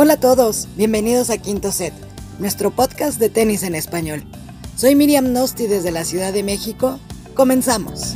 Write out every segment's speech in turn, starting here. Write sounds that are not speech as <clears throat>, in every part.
Hola a todos, bienvenidos a Quinto Set, nuestro podcast de tenis en español. Soy Miriam Nosti desde la Ciudad de México. Comenzamos.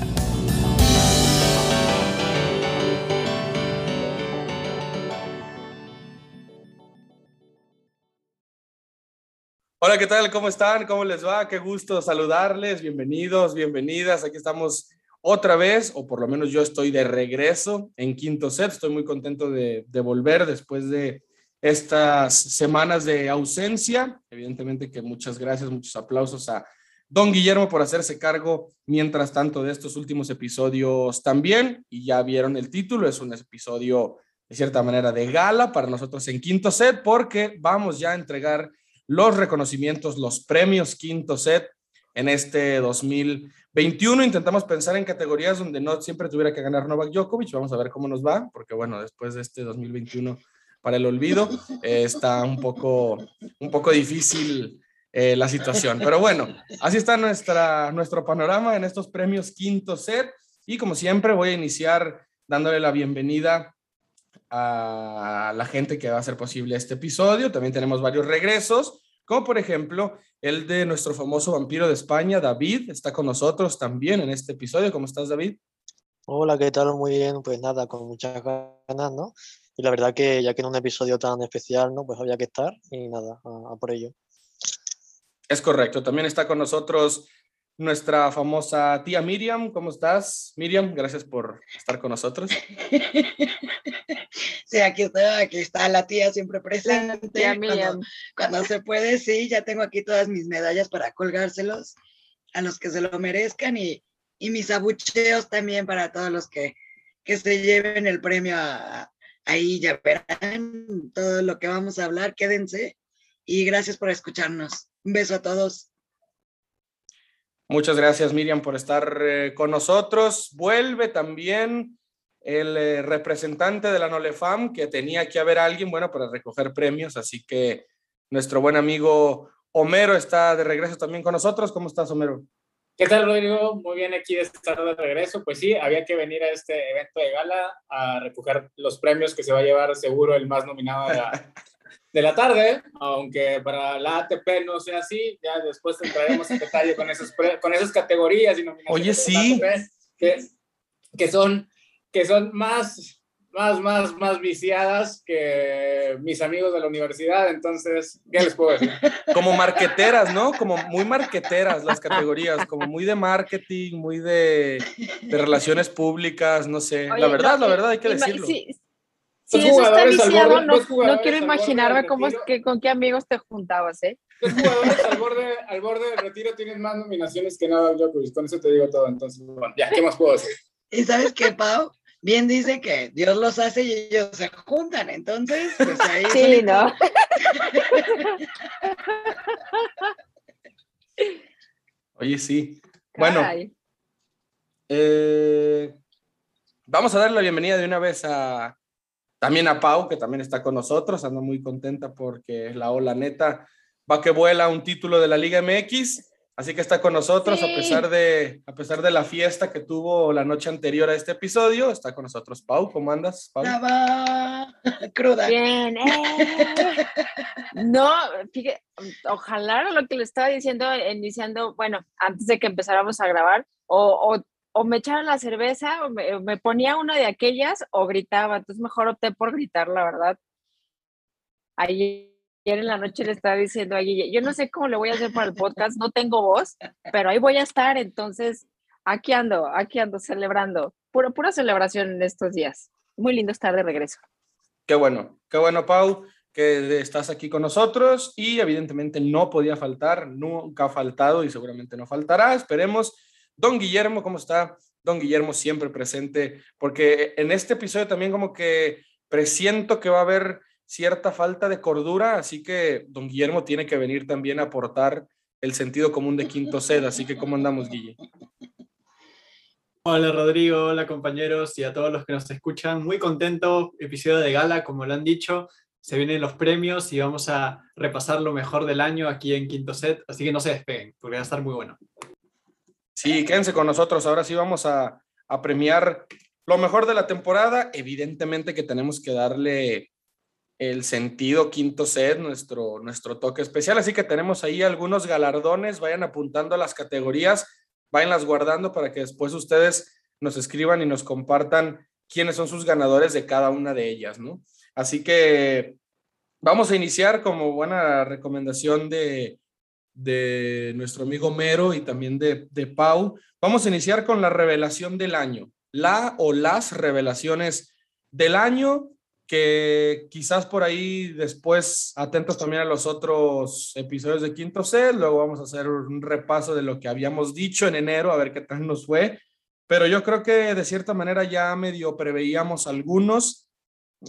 Hola, ¿qué tal? ¿Cómo están? ¿Cómo les va? Qué gusto saludarles. Bienvenidos, bienvenidas. Aquí estamos otra vez, o por lo menos yo estoy de regreso en quinto set. Estoy muy contento de, volver después de estas semanas de ausencia. Evidentemente que muchas gracias, muchos aplausos a don Guillermo por hacerse cargo mientras tanto de estos últimos episodios también. Y ya vieron el título, es un episodio de cierta manera de gala para nosotros en quinto set porque vamos ya a entregar los reconocimientos, los premios quinto set en este 2021. Intentamos pensar en categorías donde no siempre tuviera que ganar Novak Djokovic. Vamos a ver cómo nos va, porque bueno, después de este 2021 para el olvido. Eh, está un poco, un poco difícil eh, la situación. Pero bueno, así está nuestra, nuestro panorama en estos premios quinto set. Y como siempre, voy a iniciar dándole la bienvenida a la gente que va a hacer posible este episodio. También tenemos varios regresos, como por ejemplo el de nuestro famoso vampiro de España, David, está con nosotros también en este episodio. ¿Cómo estás, David? Hola, ¿qué tal? Muy bien, pues nada, con muchas ganas, ¿no? Y la verdad que ya que en un episodio tan especial, ¿no? Pues había que estar y nada, a, por ello. Es correcto. También está con nosotros nuestra famosa tía Miriam. ¿Cómo estás? Miriam, gracias por estar con nosotros. <laughs> Sí, aquí está, aquí está la tía siempre presente. Tía Miriam. Cuando, cuando, se puede, sí, ya tengo aquí todas mis medallas para colgárselos a los que se lo merezcan y, y mis abucheos también para todos los que, que se lleven el premio a, Ahí ya verán todo lo que vamos a hablar. Quédense y gracias por escucharnos. Un beso a todos. Muchas gracias, Miriam, por estar eh, con nosotros. Vuelve también el eh, representante de la Nolefam, que tenía que haber alguien, bueno, para recoger premios. Así que nuestro buen amigo Homero está de regreso también con nosotros. ¿Cómo estás, Homero? ¿Qué tal, Rodrigo? Muy bien aquí de estar de regreso. Pues sí, había que venir a este evento de gala a recoger los premios que se va a llevar seguro el más nominado de la, <laughs> tarde, aunque para la ATP no sea así, ya después entraremos en detalle con, esos con esas categorías y nominaciones. Oye, sí. que, que, son, que son más más, más, más viciadas que mis amigos de la universidad, entonces, ¿qué les puedo decir? Como marqueteras, ¿no? Como muy marqueteras las categorías, como muy de marketing, muy de, de relaciones públicas, no sé. la verdad, la verdad, hay que decirlo. Sí, sí eso está viciado, no, no, quiero imaginarme cómo es que, con qué amigos te juntabas, ¿eh? Los jugadores al borde, al borde del retiro tienen más nominaciones que nada Djokovic, con eso te digo todo, entonces, bueno, ya, ¿qué más puedo decir? ¿Y sabes qué, Pau? Bien dice que Dios los hace y ellos se juntan, entonces, pues ahí. Sí, ¿no? <laughs> Oye, sí. Bueno, eh, vamos a darle la bienvenida de una vez a también a Pau, que también está con nosotros. Anda muy contenta porque la ola neta va que vuela un título de la Liga MX. Así que está con nosotros a pesar de a pesar de la fiesta que tuvo la noche anterior a este episodio. Está con nosotros Pau. ¿Cómo andas, Pau? <laughs> cruda. Bien. Eh. <laughs> No, fíjate, ojalá lo que le estaba diciendo iniciando, bueno, antes de que empezáramos a grabar, o, o, o me echaron la cerveza, o me, me, ponía una de aquellas, o gritaba. Entonces mejor opté por gritar, la verdad. Ahí ayer en la noche le estaba diciendo a Guille, yo no sé cómo le voy a hacer para el podcast, no tengo voz, pero ahí voy a estar, entonces aquí ando, aquí ando celebrando, pura, pura celebración en estos días. Muy lindo estar de regreso. Qué bueno, qué bueno, Pau, que estás aquí con nosotros y evidentemente no podía faltar, nunca ha faltado y seguramente no faltará, esperemos. Don Guillermo, ¿cómo está? Don Guillermo siempre presente, porque en este episodio también como que presiento que va a haber cierta falta de cordura, así que don Guillermo tiene que venir también a aportar el sentido común de quinto sed, así que ¿cómo andamos, Guille? Hola Rodrigo, hola compañeros y a todos los que nos escuchan. Muy contento, episodio de gala, como lo han dicho. Se vienen los premios y vamos a repasar lo mejor del año aquí en Quinto Set, así que no se despeguen, porque va a estar muy bueno. Sí, quédense con nosotros. Ahora sí vamos a, a premiar lo mejor de la temporada. Evidentemente que tenemos que darle el sentido quinto set, nuestro, nuestro toque especial. Así que tenemos ahí algunos galardones, vayan apuntando las categorías, váyanlas guardando para que después ustedes nos escriban y nos compartan quiénes son sus ganadores de cada una de ellas, ¿no? Así que vamos a iniciar como buena recomendación de, de nuestro amigo Mero y también de, de Pau. Vamos a iniciar con la revelación del año, la o las revelaciones del año que quizás por ahí después atentos también a los otros episodios de Quinto Set, luego vamos a hacer un repaso de lo que habíamos dicho en enero, a ver qué tal nos fue, pero yo creo que de cierta manera ya medio preveíamos algunos,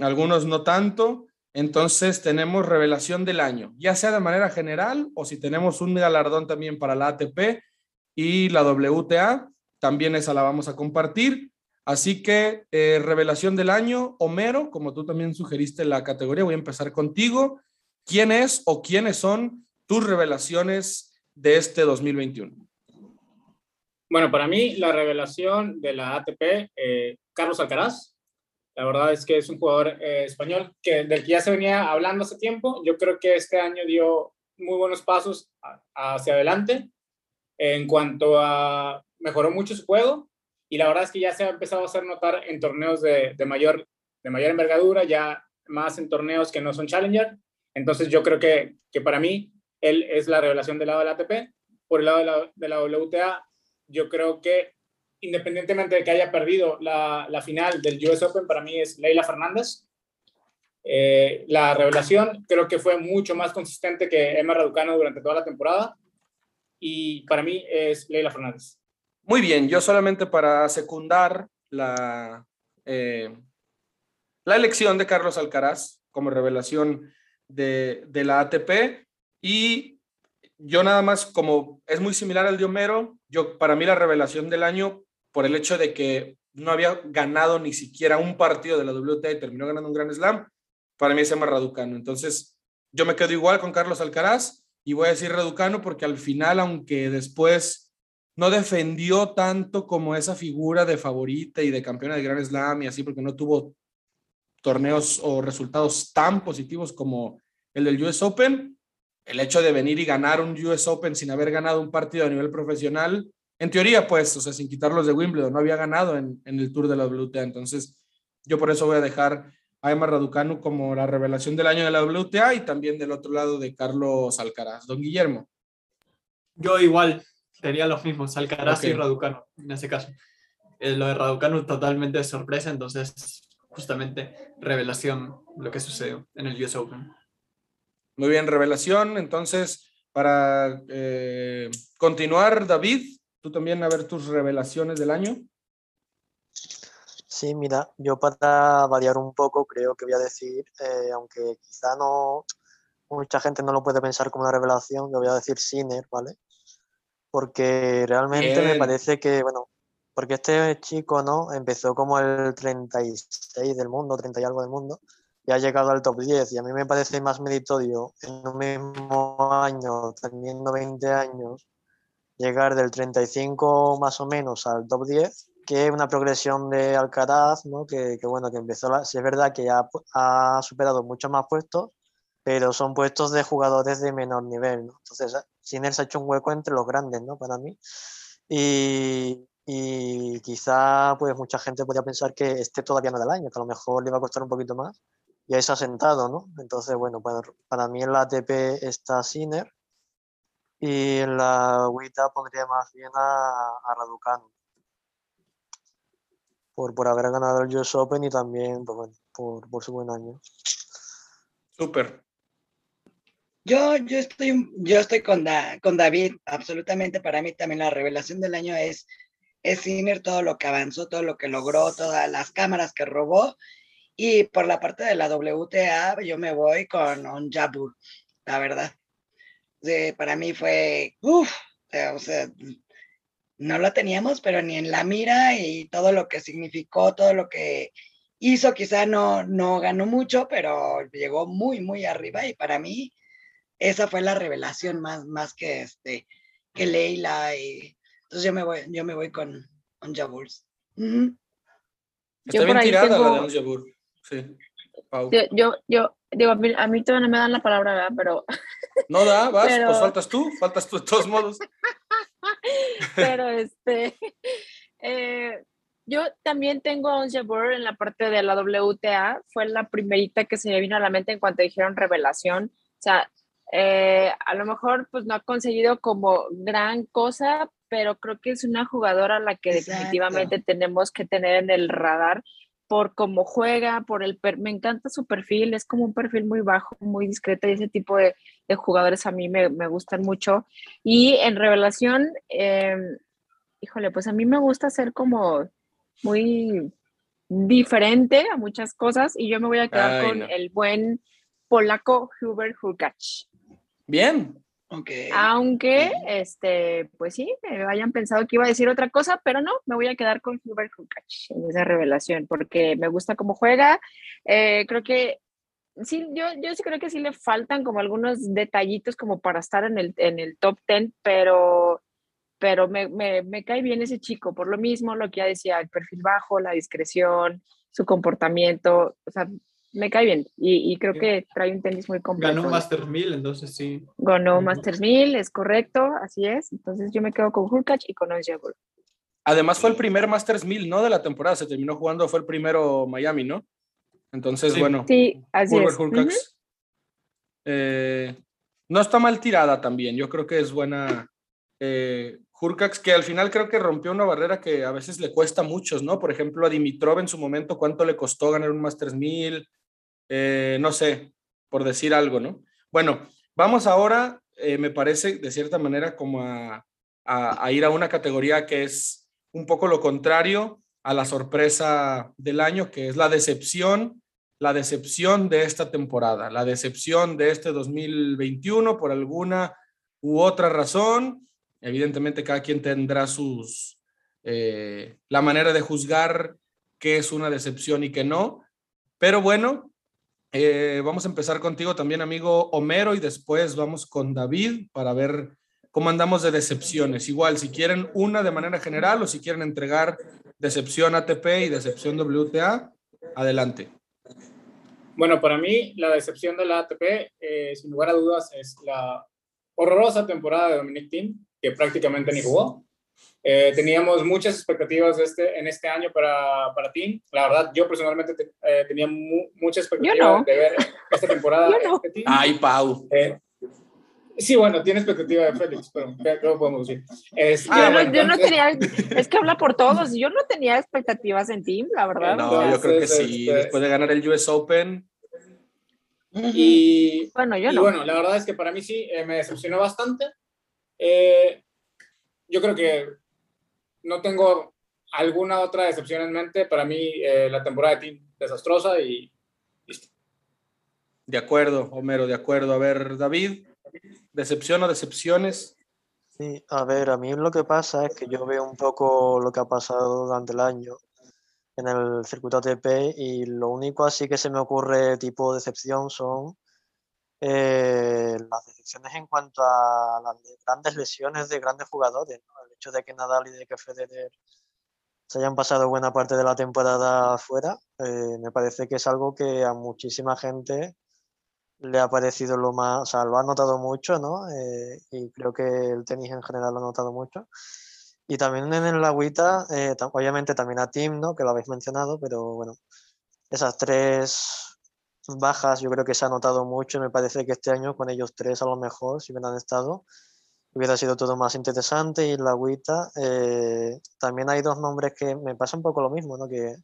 algunos no tanto, entonces tenemos revelación del año, ya sea de manera general o si tenemos un galardón también para la ATP y la WTA, también esa la vamos a compartir. Así que, eh, revelación del año, Homero, como tú también sugeriste la categoría, voy a empezar contigo. ¿Quién es o quiénes son tus revelaciones de este 2021? Bueno, para mí la revelación de la ATP, eh, Carlos Alcaraz. La verdad es que es un jugador eh, español que, del que ya se venía hablando hace tiempo. Yo creo que este año dio muy buenos pasos hacia adelante en cuanto a mejoró mucho su juego y la verdad es que ya se ha empezado a hacer notar en torneos de, mayor, de mayor envergadura, ya más en torneos que no son Challenger. Entonces yo creo que, que para mí él es la revelación del lado de la ATP. Por el lado de la, de WTA, yo creo que independientemente de que haya perdido la, la final del US Open, para mí es Leila Fernández. Eh, la revelación creo que fue mucho más consistente que Emma Raducano durante toda la temporada y para mí es Leila Fernández. Muy bien, yo solamente para secundar la, eh, la elección de Carlos Alcaraz como revelación de, de, la ATP y yo nada más como es muy similar al de Homero, yo para mí la revelación del año por el hecho de que no había ganado ni siquiera un partido de la WTA y terminó ganando un Grand Slam, para mí es Emma Raducano. Entonces, yo me quedo igual con Carlos Alcaraz y voy a decir Raducano porque al final, aunque después no defendió tanto como esa figura de favorita y de campeona de Grand Slam y así, porque no tuvo torneos o resultados tan positivos como el del US Open. El hecho de venir y ganar un US Open sin haber ganado un partido a nivel profesional, en teoría, pues, o sea, sin quitarlos de Wimbledon, no había ganado en, en el Tour de la WTA. Entonces, yo por eso voy a dejar a Emma Raducanu como la revelación del año de la WTA y también del otro lado de Carlos Alcaraz. Don Guillermo. Yo igual, Sería los mismos, Alcaraz y Raducano, en ese caso. Eh, lo de Raducano totalmente de sorpresa, entonces justamente revelación lo que sucedió en el US Open. Muy bien, revelación. Entonces, para eh, continuar, David, tú también a ver tus revelaciones del año. Sí, mira, yo para variar un poco creo que voy a decir, eh, aunque quizá no mucha gente no lo puede pensar como una revelación, yo voy a decir Sinner, ¿vale? Porque realmente Bien. me parece que, bueno, porque este chico, ¿no? Empezó como el 36 del mundo, 30 y algo del mundo, y ha llegado al top 10. Y a mí me parece más meritorio en un mismo año, teniendo 20 años, llegar del 35 más o menos al top 10, que una progresión de Alcaraz, ¿no? Que, que bueno, que empezó, la, si es verdad que ya ha superado muchos más puestos, pero son puestos de jugadores de menor nivel, ¿no? Entonces, Sinner se ha hecho un hueco entre los grandes, ¿no? Para mí. Y, y quizá, pues, mucha gente podría pensar que este todavía no del año, que a lo mejor le va a costar un poquito más, y ahí se ha sentado, ¿no? Entonces, bueno, para, para mí en la ATP está Sinner, y en la WTA pondría más bien a, a Raducanu. Por, por haber ganado el US Open y también, pues, por, por su buen año. Súper. Yo, yo, estoy, yo estoy con, da, con David, absolutamente para mí también la revelación del año es, es Sinner, todo lo que avanzó, todo lo que logró, todas las cámaras que robó. Y por la parte de la WTA, yo me voy con un Jabur, la verdad. Para mí fue, uff, o sea, no lo teníamos, pero ni en la mira y todo lo que significó, todo lo que hizo, quizá no, no ganó mucho, pero llegó muy, muy arriba y para mí esa fue la revelación más, más que, este, que Leila. Y, entonces yo me voy, yo me voy con. Uh -huh. Está bien tirada tengo... la de Jabur. Sí. Yo, yo, digo, a mí, a mí, todavía no me dan la palabra, ¿verdad? Pero... <laughs> No da, vas, pues faltas tú, faltas tú de todos modos. <laughs> pero este, <laughs> eh, yo también tengo a Onze en la parte de la WTA, fue la primerita que se me vino a la mente en cuanto dijeron revelación, o sea, eh, a lo mejor pues no ha conseguido como gran cosa, pero creo que es una jugadora a la que definitivamente tenemos que tener en el radar por cómo juega, por el me encanta su perfil, es como un perfil muy bajo, muy discreto y ese tipo de, de jugadores a mí me, me, gustan mucho. Y en revelación, eh, híjole, pues a mí me gusta ser como muy diferente a muchas cosas y yo me voy a quedar con el buen polaco Hubert Hurkacz. Bien. Okay. Aunque, este, pues sí, hayan pensado que iba a decir otra cosa, pero no, me voy a quedar con Hubert Hurkacz en esa revelación, porque me gusta cómo juega. Eh, creo que sí, yo, yo sí creo que sí le faltan como algunos detallitos como para estar en el, en el top 10, pero pero me, me, me, cae bien ese chico, por lo mismo, lo que ya decía, el perfil bajo, la discreción, su comportamiento, o sea, me cae bien y, y creo que trae un tenis muy completo. Ganó Masters 1000, entonces sí. Ganó Masters 1000, es correcto, así es. Entonces yo me quedo con Hurkacz y con Onsjabur. Además fue el primer Masters 1000, ¿no? De la temporada, se terminó jugando, fue el primero Miami, ¿no? Entonces, bueno. Sí, así es. Eh, no está mal tirada también, yo creo que es buena. Eh, Hurkacz, que al final creo que rompió una barrera que a veces le cuesta a muchos, ¿no? Por ejemplo, a Dimitrov en su momento, ¿cuánto le costó ganar un Masters 1000? Eh, no sé, por decir algo, ¿no? Bueno, vamos ahora, eh, me parece, de cierta manera, como a, a, ir a una categoría que es un poco lo contrario a la sorpresa del año, que es la decepción, la decepción de esta temporada, la decepción de este 2021 por alguna u otra razón Evidentemente cada quien tendrá sus, eh, la manera de juzgar qué es una decepción y qué no. Pero bueno, eh, vamos a empezar contigo también, amigo Homero, y después vamos con David para ver cómo andamos de decepciones. Igual, si quieren una de manera general o si quieren entregar decepción ATP y decepción WTA, adelante. Bueno, para mí la decepción de la ATP, eh, sin lugar a dudas, es la horrorosa temporada de Dominic Thiem que prácticamente ni jugó. Eh, teníamos muchas expectativas de este, en este año para, para ti. La verdad, yo personalmente eh, tenía muchas expectativas de ver esta temporada. <laughs> Ay, Pau. Eh, sí, bueno, tiene expectativa de Félix, pero ¿qué, podemos decir? Es, ah, yo, no, tenía, es que habla por todos. Yo no tenía expectativas en Team, la verdad. No, yo creo que sí. Este, Después de ganar el US Open. Y bueno, yo y no. bueno, la verdad es que para mí sí me decepcionó bastante. Eh, yo creo que no tengo alguna otra decepción en mente. Para mí, eh, la temporada de Team desastrosa y listo. De acuerdo, Homero, de acuerdo. A ver, David, ¿decepción o decepciones? Sí, a ver, a mí lo que pasa es que yo veo un poco lo que ha pasado durante el año en el circuito ATP y lo único así que se me ocurre tipo decepción son eh, las decisiones en cuanto a las grandes lesiones de grandes jugadores. El hecho de que Nadal y de que Federer se hayan pasado buena parte de la temporada fuera, eh, me parece que es algo que a muchísima gente le ha parecido lo más, o sea, lo ha notado mucho, ¿no? Eh, y creo que el tenis en general lo ha notado mucho. Y también en el agüita, obviamente también a Tim, ¿no? Que lo habéis mencionado, pero bueno, esas tres bajas yo creo que se ha notado mucho. Me parece que este año con ellos tres a lo mejor, si hubieran estado, hubiera sido todo más interesante. Y la agüita, eh, también hay dos nombres que me pasa un poco lo mismo, ¿no? que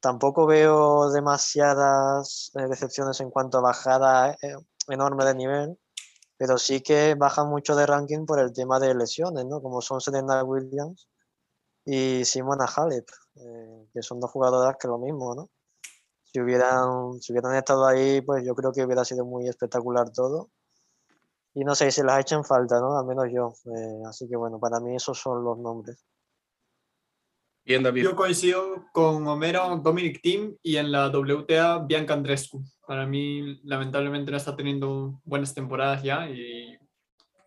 tampoco veo demasiadas eh, decepciones en cuanto a bajada eh, enorme de nivel, pero sí que bajan mucho de ranking por el tema de lesiones, ¿no? como son Serena Williams y Simona Halep, que son dos jugadoras que lo mismo, ¿no? Si hubieran, si hubieran estado ahí, pues yo creo que hubiera sido muy espectacular todo. Y no sé, se las echen falta, ¿no? Al menos yo. Eh, así que bueno, para mí esos son los nombres. Bien, David. Yo coincido con Homero, Dominic Team y en la WTA Bianca Andrescu. Para mí, lamentablemente, no está teniendo buenas temporadas ya y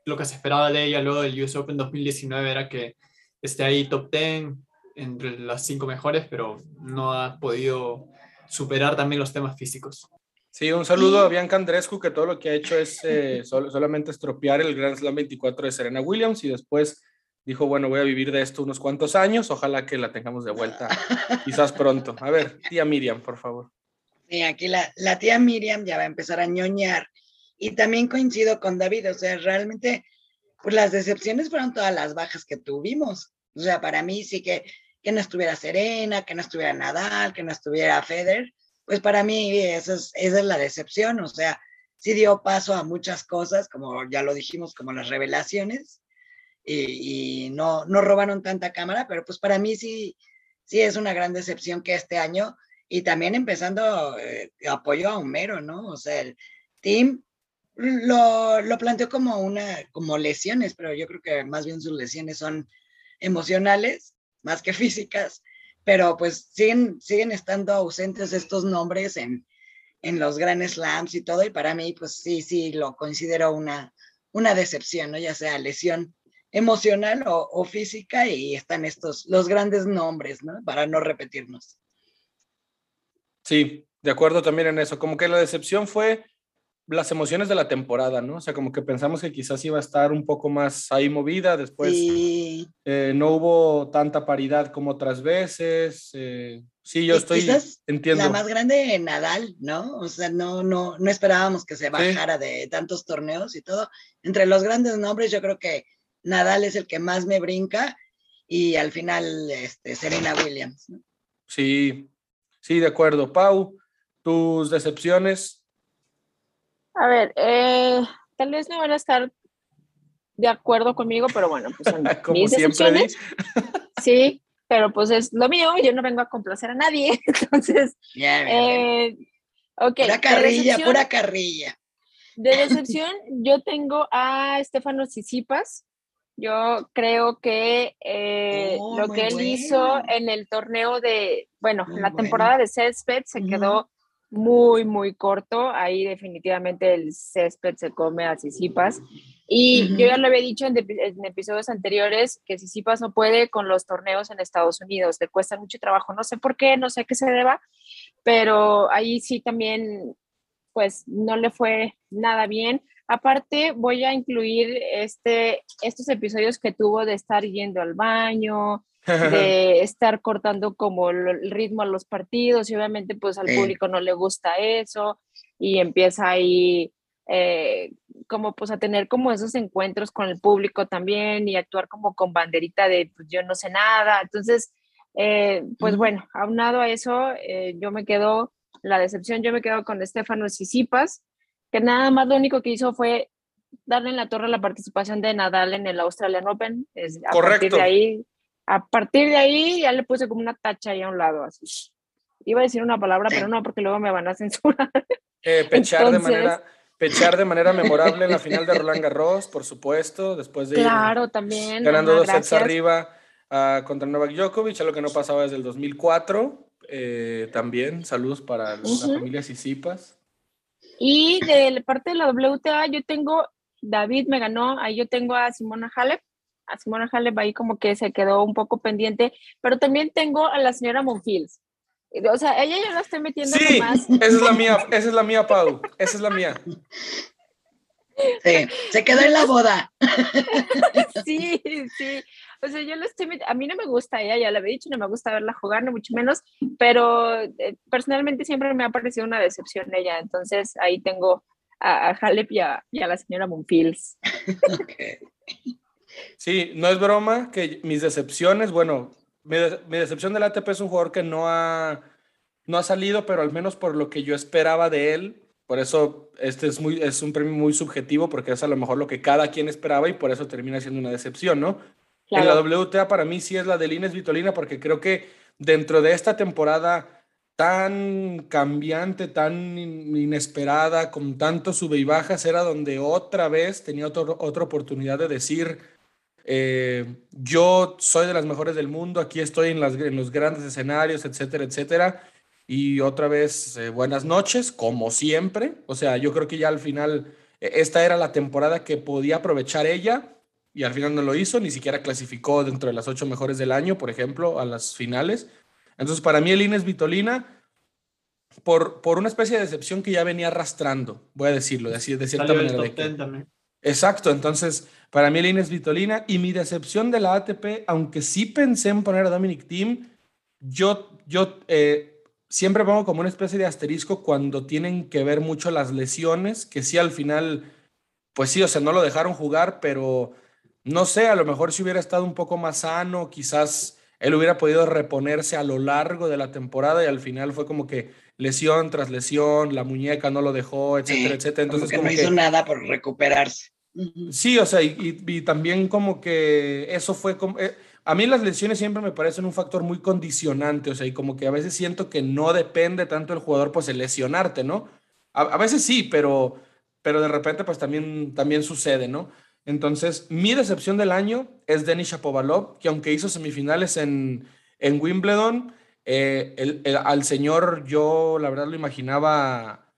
lo que se esperaba de ella luego del US Open 2019 era que esté ahí top 10 entre las cinco mejores, pero no ha podido superar también los temas físicos. Sí, un saludo a Bianca Andrescu, que todo lo que ha hecho es eh, <laughs> solamente estropear el Grand Slam 24 de Serena Williams y después dijo, bueno, voy a vivir de esto unos cuantos años, ojalá que la tengamos de vuelta, <laughs> quizás pronto. A ver, tía Miriam, por favor. Sí, aquí la, la tía Miriam ya va a empezar a ñoñar y también coincido con David, o sea, realmente, pues las decepciones fueron todas las bajas que tuvimos. O sea, para mí sí que, que no estuviera Serena, que no estuviera Nadal, que no estuviera Federer, pues para mí esa es, la decepción, o sea, sí dio paso a muchas cosas, como ya lo dijimos, como las revelaciones, y, no, no robaron tanta cámara, pero pues para mí sí, sí es una gran decepción que este año, y también empezando eh, apoyo a Homero, ¿no? O sea, el team lo, lo planteó como una, como lesiones, pero yo creo que más bien sus lesiones son emocionales más que físicas, pero pues siguen, siguen estando ausentes estos nombres en, en los Grand Slams y todo, y para mí pues sí, sí, lo considero una, una decepción, ¿no? Ya sea lesión emocional o, física y están estos, los grandes nombres, ¿no? Para no repetirnos. Sí, de acuerdo también en eso, como que la decepción fue las emociones de la temporada, ¿no? O sea, como que pensamos que quizás iba a estar un poco más ahí movida, después eh, no hubo tanta paridad como otras veces. Eh, sí, yo estoy, entiendo. La más grande Nadal, ¿no? O sea, no, no, no esperábamos que se bajara de tantos torneos y todo. Entre los grandes nombres, yo creo que Nadal es el que más me brinca y al final este, Serena Williams. ¿no? Sí, sí, de acuerdo. Pau, tus decepciones a ver, eh, tal vez no van a estar de acuerdo conmigo, pero bueno, pues son <laughs> mis decisiones. <laughs> sí, pero pues es lo mío, yo no vengo a complacer a nadie, <laughs> entonces, eh, Pura carrilla, pura carrilla. De decepción, yo tengo a Estefano Sisipas. Yo creo que eh, oh, lo que él hizo en el torneo de, bueno, en la temporada de Césped se quedó muy, muy corto. Ahí definitivamente el césped se come a Sisipas. Y yo ya lo había dicho en, episodios anteriores que Sisipas no puede con los torneos en Estados Unidos, le cuesta mucho trabajo. No sé por qué, no sé a qué se deba, pero ahí sí también, pues no le fue nada bien. Aparte, voy a incluir este, estos episodios que tuvo de estar yendo al baño, de estar cortando como el ritmo a los partidos y obviamente pues al público no le gusta eso y empieza ahí eh, como pues a tener como esos encuentros con el público también y actuar como con banderita de pues yo no sé nada. Entonces, eh, pues bueno, aunado a eso, eh, yo me quedo, la decepción, yo me quedo con Estefano Sisipas, que nada más lo único que hizo fue darle en la torre la participación de Nadal en el Australian Open. Es, a Correcto. partir de ahí a partir de ahí ya le puse como una tacha ahí a un lado, así. Iba a decir una palabra, pero no, porque luego me van a censurar. Eh, pechar, de manera, pechar de manera memorable en la final de Roland Garros, por supuesto, después de claro, también, ganando dos sets arriba uh, contra Novak Djokovic, algo que no pasaba desde el 2004. Eh, también, saludos para la familia Sisipas. Y de parte de la WTA, yo tengo, David me ganó, ahí yo tengo a Simona Halep, a Simona Halep ahí como que se quedó un poco pendiente, pero también tengo a la señora Monfils. O sea, ella ya lo está metiendo sí, más. Esa es la mía, esa es la mía, Pau. Esa es la mía. Sí, se quedó en la boda. Sí, sí. O sea, yo lo estoy a mí no me gusta ella, ya lo había dicho, no me gusta verla jugar, no mucho menos, pero eh, personalmente siempre me ha parecido una decepción ella, entonces ahí tengo a, a Halep y a, la señora Monfils. Okay. Sí, no es broma que mis decepciones, bueno, mi, decepción del ATP es un jugador que no ha, no ha salido, pero al menos por lo que yo esperaba de él, por eso este es, muy, es un premio muy subjetivo, porque es a lo mejor lo que cada quien esperaba y por eso termina siendo una decepción, ¿no? En la WTA para mí sí es la de Lines Vitolina, porque creo que dentro de esta temporada tan cambiante, tan inesperada, con tantos sube y bajas, era donde otra vez tenía otra oportunidad de decir, eh, yo soy de las mejores del mundo, aquí estoy en, las, en los grandes escenarios, etcétera, etcétera. Y otra vez, eh, buenas noches, como siempre. O sea, yo creo que ya al final, e, esta era la temporada que podía aprovechar ella y al final no lo hizo, ni siquiera clasificó dentro de las ocho mejores del año, por ejemplo, a las finales. Entonces, para mí el Inés Vitolina, por, por una especie de decepción que ya venía arrastrando, voy a decirlo, de, de cierta manera. Exacto, entonces para mí Lina es Vitolina y mi decepción de la ATP, aunque sí pensé en poner a Dominic Team, yo, yo eh, siempre pongo como una especie de asterisco cuando tienen que ver mucho las lesiones, que sí al final, pues sí, o sea, no lo dejaron jugar, pero no sé, a lo mejor si hubiera estado un poco más sano, quizás él hubiera podido reponerse a lo largo de la temporada y al final fue como que lesión tras lesión, la muñeca no lo dejó, etcétera, etcétera. Entonces, como que no hizo nada por recuperarse. Sí, o sea, y, también como que eso fue como... Eh, a mí las lesiones siempre me parecen un factor muy condicionante, o sea, y como que a veces siento que no depende tanto el jugador, pues el lesionarte, ¿no? A, veces sí, pero, pero de repente pues también, también sucede, ¿no? Entonces, mi decepción del año es Denis Shapovalov, que aunque hizo semifinales en, en Wimbledon, eh, al señor yo la verdad lo imaginaba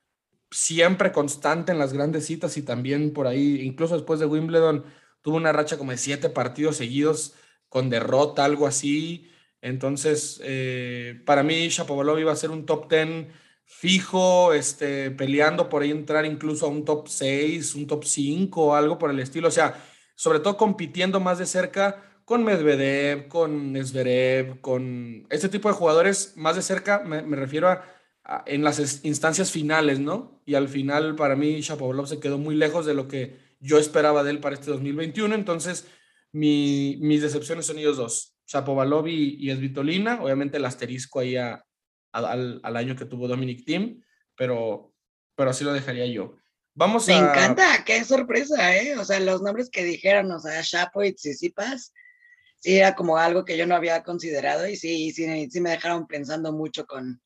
siempre constante en las grandes citas y también por ahí, incluso después de Wimbledon, tuvo una racha como de siete partidos seguidos con derrota, algo así. Entonces, eh, para mí, Shapovalov iba a ser un top 10 fijo, este, peleando por ahí entrar incluso a un top 6, un top 5 o algo por el estilo. O sea, sobre todo compitiendo más de cerca con Medvedev, con Zverev, con este tipo de jugadores más de cerca, me, refiero a, en las instancias finales, ¿no? Y al final, para mí, Shapovalov se quedó muy lejos de lo que yo esperaba de él para este 2021. Entonces, mi, mis decepciones son ellos dos, Shapovalov y, y Esvitolina. Obviamente, el asterisco ahí a, al, al, año que tuvo Dominic Team, pero, pero así lo dejaría yo. Vamos Me encanta, qué sorpresa, ¿eh? O sea, los nombres que dijeron, o sea, Chapo y Tsitsipas, sí era como algo que yo no había considerado y sí, sí, sí me dejaron pensando mucho con,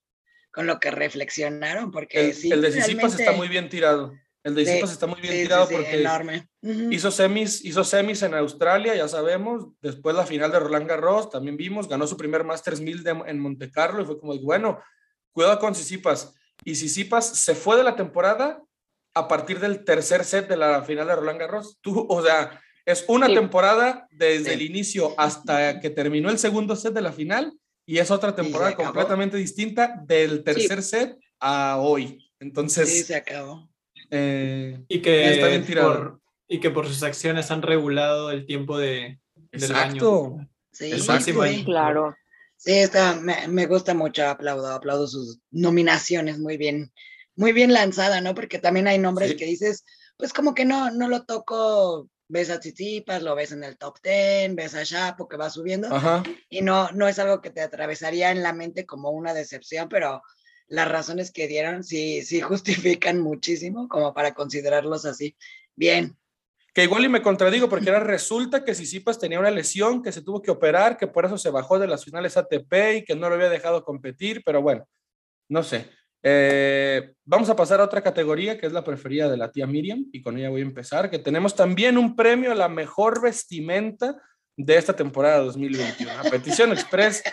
con lo que reflexionaron, porque el, sí. El de Tsitsipas está muy bien tirado. El de Tsitsipas está muy bien tirado porque enorme. hizo, semis, hizo semis en Australia, ya sabemos. Después la final de Roland Garros, también vimos, ganó su primer Masters 1000 en Monte Carlo y fue como, bueno, cuidado con Tsitsipas. Y Tsitsipas se fue de la temporada a partir del tercer set de la final de Roland Garros. Tú, o sea, es una temporada desde el inicio hasta que terminó el segundo set de la final y es otra temporada completamente distinta del tercer set a hoy. Entonces. Sí, se acabó. Eh, y, que por, y que por sus acciones han regulado el tiempo de, del año. Sí, el claro. Sí, está, me, me, gusta mucho, aplaudo, aplaudo sus nominaciones, muy bien, muy bien lanzada, ¿no? Porque también hay nombres que dices, pues como que no, no lo toco, ves a Tsitsipas, lo ves en el top 10, ves a Chapo que va subiendo, y no, no es algo que te atravesaría en la mente como una decepción, pero las razones que dieron sí, sí justifican muchísimo como para considerarlos así. Bien. Que igual y me contradigo porque ahora resulta que Sisipas tenía una lesión, que se tuvo que operar, que por eso se bajó de las finales ATP y que no lo había dejado competir, pero bueno, no sé. Eh, vamos a pasar a otra categoría que es la preferida de la tía Miriam y con ella voy a empezar, que tenemos también un premio a la mejor vestimenta de esta temporada 2021, a petición express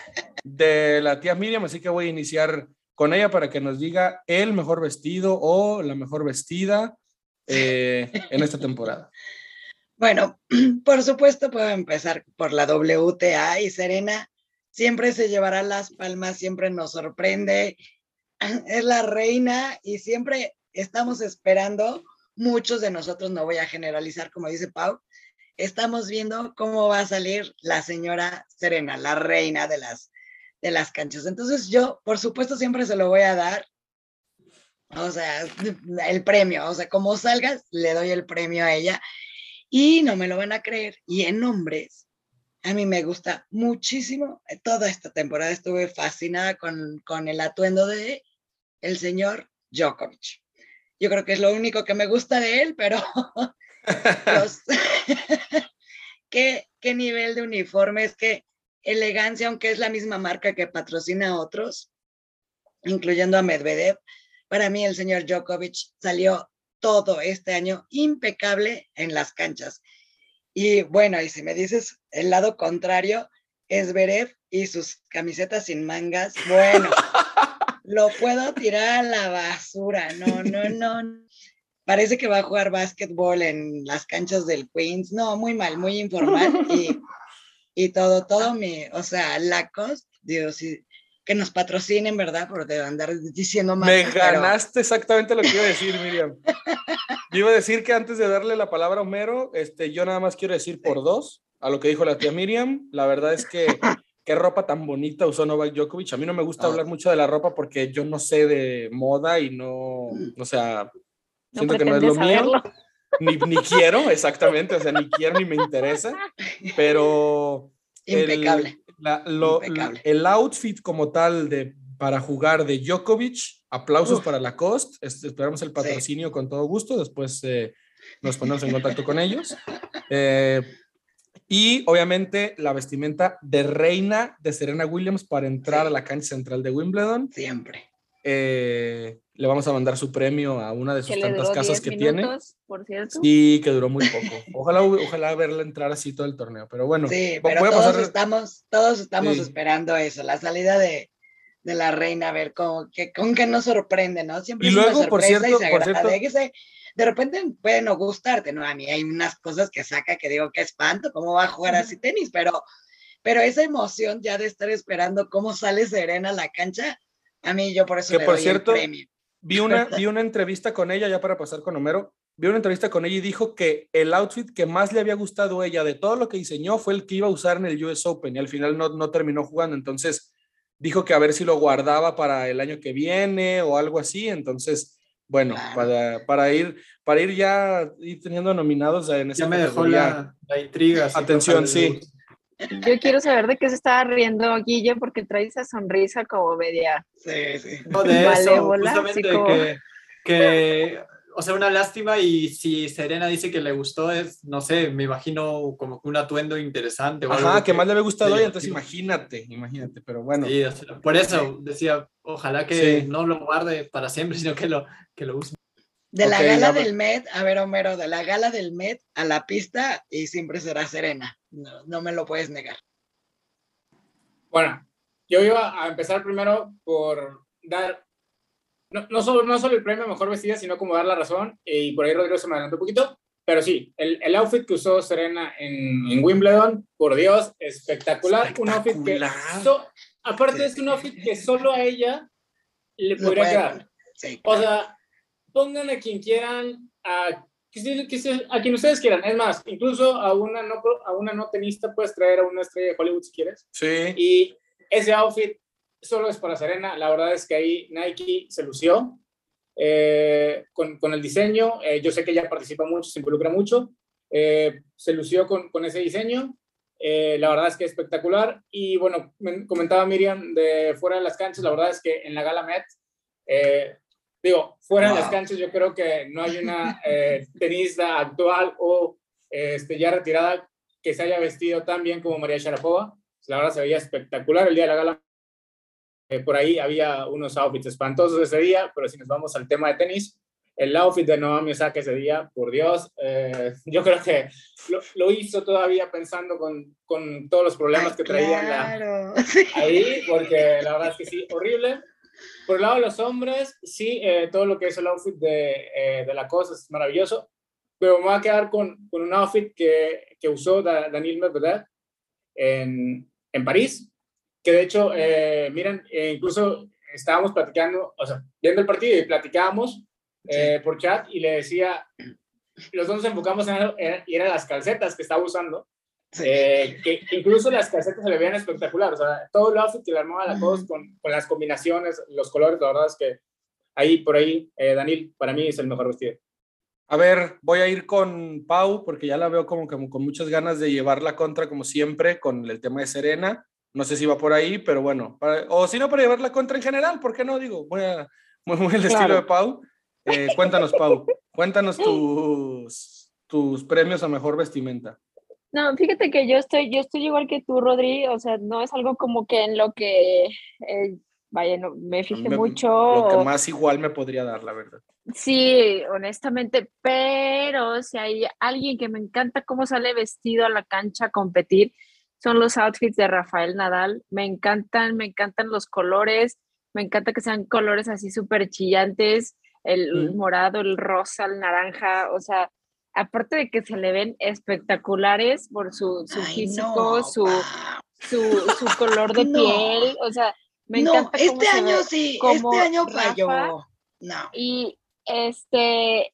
de la tía Miriam, así que voy a iniciar con ella para que nos diga el mejor vestido o la mejor vestida eh, en esta temporada. Bueno, <clears throat> por supuesto puedo empezar por la WTA y Serena. Siempre se llevará las palmas, siempre nos sorprende, <clears throat> es la reina y siempre estamos esperando, muchos de nosotros, no voy a generalizar como dice Pau, estamos viendo cómo va a salir la señora Serena, la reina de las de las canchas. Entonces yo, por supuesto, siempre se lo voy a dar. O sea, el premio, o sea, como salgas, le doy el premio a ella. Y no me lo van a creer. Y en hombres, a mí me gusta muchísimo. Toda esta temporada estuve fascinada con, con el atuendo de el señor Djokovic. Yo creo que es lo único que me gusta de él, pero <laughs> <laughs> ¿Qué, qué nivel de uniforme es que elegancia, aunque es la misma marca que patrocina a otros, incluyendo a Medvedev. Para mí el señor Djokovic salió todo este año impecable en las canchas. Y bueno, y si me dices el lado contrario, es Berev y sus camisetas sin mangas, bueno, <laughs> lo puedo tirar a la basura, no, no, no. Parece que va a jugar básquetbol en las canchas del Queens, no, muy mal, muy informal. Y y todo, todo mi, o sea, Lacoste, Dios, y, que nos patrocinen, ¿verdad? Por andar diciendo más. Me ganaste exactamente lo que iba a decir, Miriam. Yo iba a decir que antes de darle la palabra a Homero, este, yo nada más quiero decir por dos a lo que dijo la tía Miriam. La verdad es que qué ropa tan bonita usó Novak Djokovic. A mí no me gusta ah. hablar mucho de la ropa porque yo no sé de moda y no, o sea, siento que no es lo mío. Ni, ni, quiero, exactamente, o sea, ni quiero ni me interesa, pero... Impecable. El, el outfit como tal de, para jugar de Djokovic, aplausos para Lacoste, esperamos el patrocinio con todo gusto, después eh, nos ponemos en contacto con ellos. Eh, y obviamente la vestimenta de reina de Serena Williams para entrar a la cancha central de Wimbledon. Siempre. Eh, le vamos a mandar su premio a una de sus tantas casas que tiene. Por cierto. Y que duró muy poco. <laughs> Ojalá, ojalá verla entrar así todo el torneo. Pero bueno, sí, pero todos, estamos, todos estamos esperando eso, la salida de, de la reina, a ver con qué con que nos sorprende, ¿no? Siempre y luego, por cierto, por cierto, de repente puede no gustarte, ¿no? A mí hay unas cosas que saca que digo, qué espanto, ¿cómo va a jugar así tenis? Pero, pero esa emoción ya de estar esperando cómo sale Serena a la cancha, a mí yo por eso que le por doy cierto, el premio. Vi una, vi una entrevista con ella, ya para pasar con Homero, vi una entrevista con ella y dijo que el outfit que más le había gustado a ella de todo lo que diseñó fue el que iba a usar en el US Open y al final no, no terminó jugando, entonces dijo que a ver si lo guardaba para el año que viene o algo así, entonces bueno, para, para, ir, para ir ya ir teniendo nominados en esa Ya me dejó la, la intriga. Atención, sí. Yo quiero saber de qué se estaba riendo Guille porque trae esa sonrisa como media. Sí, sí. No, de eso, justamente que, que o sea, una lástima y si Serena dice que le gustó, es, no sé, me imagino como que un atuendo interesante. O Ajá, que, más le había gustado hoy, entonces imagínate, imagínate, pero bueno. Sí, por eso decía, ojalá que no lo guarde para siempre, <laughs> sino que lo, que lo use. De la gala del Met, a ver, Homero, de la gala del Met a la pista y siempre será Serena. No, no me lo puedes negar. Bueno, yo iba a empezar primero por dar no, no, solo, no solo el premio Mejor Vestida, sino como dar la razón, y por ahí Rodrigo se me adelantó un poquito, pero sí, el, el outfit que usó Serena en, en, Wimbledon, por Dios, espectacular, un outfit que, aparte es un outfit que solo a ella le podría quedar. O sea, pongan a quien quieran, a, a quien ustedes quieran, es más, incluso a una no, a una no tenista puedes traer a una estrella de Hollywood si quieres. Sí. Y ese outfit solo es para Serena. La verdad es que ahí Nike se lució eh, con, con, el diseño. Eh, yo sé que ella participa mucho, se involucra mucho. Eh, se lució con, con ese diseño. la verdad es que es espectacular. Y bueno, comentaba Miriam de fuera de las canchas. La verdad es que en la Gala Met, digo, fuera de las canchas, yo creo que no hay una tenista actual o este, ya retirada que se haya vestido tan bien como María Sharapova. La verdad se veía espectacular el día de la Gala eh, por ahí había unos outfits espantosos ese día, pero si nos vamos al tema de tenis, el outfit de Naomi Osaka ese día, por Dios, eh, <laughs> yo creo que lo, hizo todavía pensando con, con todos los problemas que traía <laughs> ahí, porque la verdad es que sí, horrible. Por el lado de los hombres, sí, eh, todo lo que es el outfit de, de la cosa es maravilloso, pero me voy a quedar con, con un outfit que, que usó Daniel Medvedev en, en París, que de hecho, eh, miren, eh, incluso estábamos platicando, o sea, viendo el partido y platicábamos eh, por chat y le decía, los dos nos enfocamos en algo, y eran las calcetas que estaba usando, que, incluso las calcetas se le veían espectacular, o sea, todo el outfit que le armaba la cosa con, con, las combinaciones, los colores, la verdad es que ahí, por ahí, Daniel, para mí es el mejor vestido. A ver, voy a ir con Pau porque ya la veo como que con muchas ganas de llevar la contra como siempre con el tema de Serena. No sé si va por ahí, pero bueno, o si no, para llevar la contra en general, ¿por qué no? Digo, muy, muy, <laughs> el estilo de Pau. Eh, cuéntanos, Pau, cuéntanos tus, tus premios a mejor vestimenta. No, fíjate que yo estoy, yo estoy igual que tú, Rodri, o sea, no es algo como que en lo que, eh, vaya, no, me fijé mucho. Lo que más igual me podría dar, la verdad. Sí, honestamente, pero si hay alguien que me encanta cómo sale vestido a la cancha a competir, son los outfits de Rafael Nadal. Me encantan, me encantan los colores, me encanta que sean colores así súper chillantes, el morado, el rosa, el naranja, o sea, aparte de que se le ven espectaculares por su, físico, su, su, color de piel, o sea, no, este año sí, este año falló. No. Y este,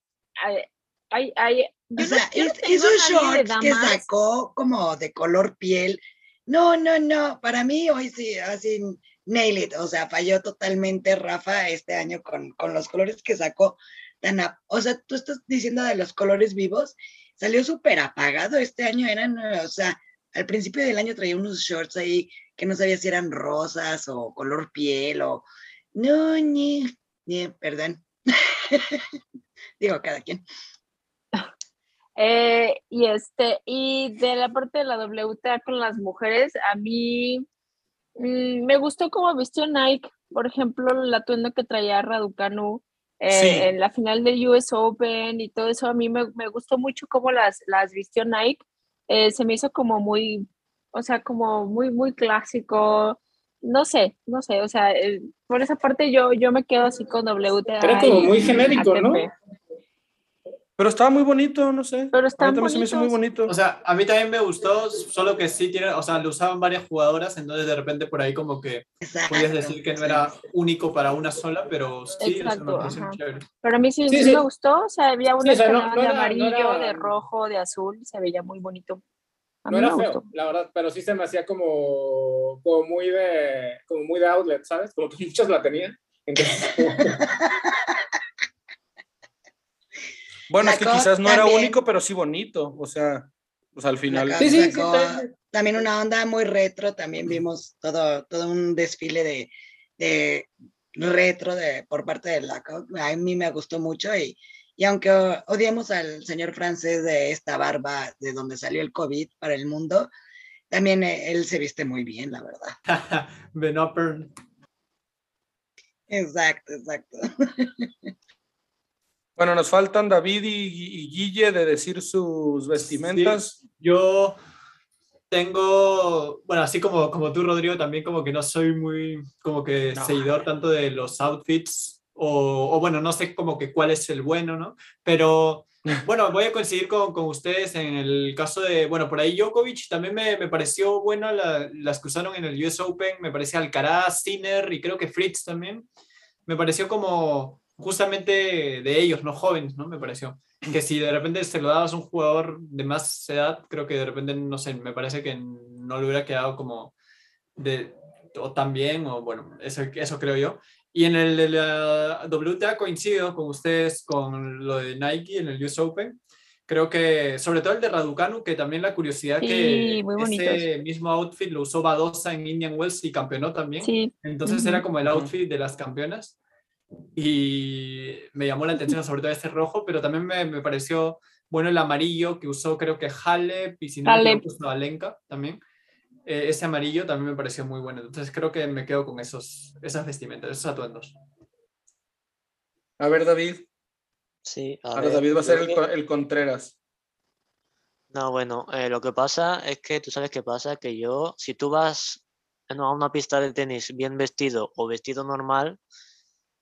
hay, hay, o sea, esos shorts que sacó como de color piel, no, no, no, para mí hoy sí, así, nail it, o sea, falló totalmente Rafa este año con, con los colores que sacó. Tan o sea, tú estás diciendo de los colores vivos, salió súper apagado este año, eran, o sea, al principio del año traía unos shorts ahí que no sabía si eran rosas o color piel o, no, ni, ni, perdón. <laughs> Digo, cada quien. Eh, y este, y de la parte de la WTA con las mujeres, a mí mm, me gustó cómo vistió Nike, por ejemplo, el atuendo que traía Raducanu eh, en la final del US Open y todo eso, a mí me, gustó mucho cómo las, las vistió Nike. Eh, se me hizo como muy, o sea, como muy, muy clásico. No sé, no sé, o sea, por esa parte yo, yo me quedo así con WTA. Era como muy genérico, ¿no? Pero estaba muy bonito, no sé. Pero está también se me hizo muy bonito. O sea, a mí también me gustó, solo que sí tiene, o sea, lo usaban varias jugadoras, entonces de repente por ahí como que podías decir que no era único para una sola, pero sí, eso me chévere. Pero a mí sí, sí, me gustó, o sea, había una de amarillo, de rojo, de azul, se veía muy bonito. no era feo, la verdad, pero sí se me hacía como, como muy de como muy de outlet, ¿sabes? Como que <laughs> muchos la tenían. Entonces, <laughs> Bueno, es que quizás no era único, pero sí bonito, o sea, pues al final. Sí, sí, sí, también una onda muy retro, también vimos todo, todo un desfile de, de retro de, por parte de la a mí me gustó mucho y, y aunque odiamos al señor francés de esta barba de donde salió el COVID para el mundo, también eh, él se viste muy bien, la verdad. <laughs> Ben Exacto, exacto. <laughs> Bueno, nos faltan David y, Guille de decir sus vestimentas. yo tengo, bueno, así como, como tú, Rodrigo, también como que no soy muy, como que seguidor tanto de los outfits, o, bueno, no sé como que cuál es el bueno, ¿no? Pero bueno, voy a coincidir con, con, ustedes en el caso de, bueno, por ahí Djokovic también me, me pareció bueno las que usaron en el US Open, me parece Alcaraz, Sinner y creo que Fritz también. Me pareció como justamente de ellos, no jóvenes, ¿no? Me pareció. Que si de repente se lo dabas a un jugador de más edad, creo que de repente, no sé, me parece que no le hubiera quedado como de, o tan bien, o bueno, eso, eso creo yo. Y en el de la WTA coincido con ustedes con lo de Nike en el US Open. Creo que, sobre todo el de Raducanu, que también la curiosidad que ese mismo outfit lo usó Badosa en Indian Wells y campeonó también. Entonces era como el outfit de las campeonas y me llamó la atención sobre todo ese rojo, pero también me, me pareció bueno el amarillo que usó creo que Halep y si no me puso Alenka también. Eh, ese amarillo también me pareció muy bueno. Entonces creo que me quedo con esos, esas vestimentas, esos atuendos. A ver, David. Sí, Ahora David va a ser el, el Contreras. No, bueno, eh, lo que pasa es que tú sabes qué pasa, que yo, si tú vas a una pista de tenis bien vestido o vestido normal,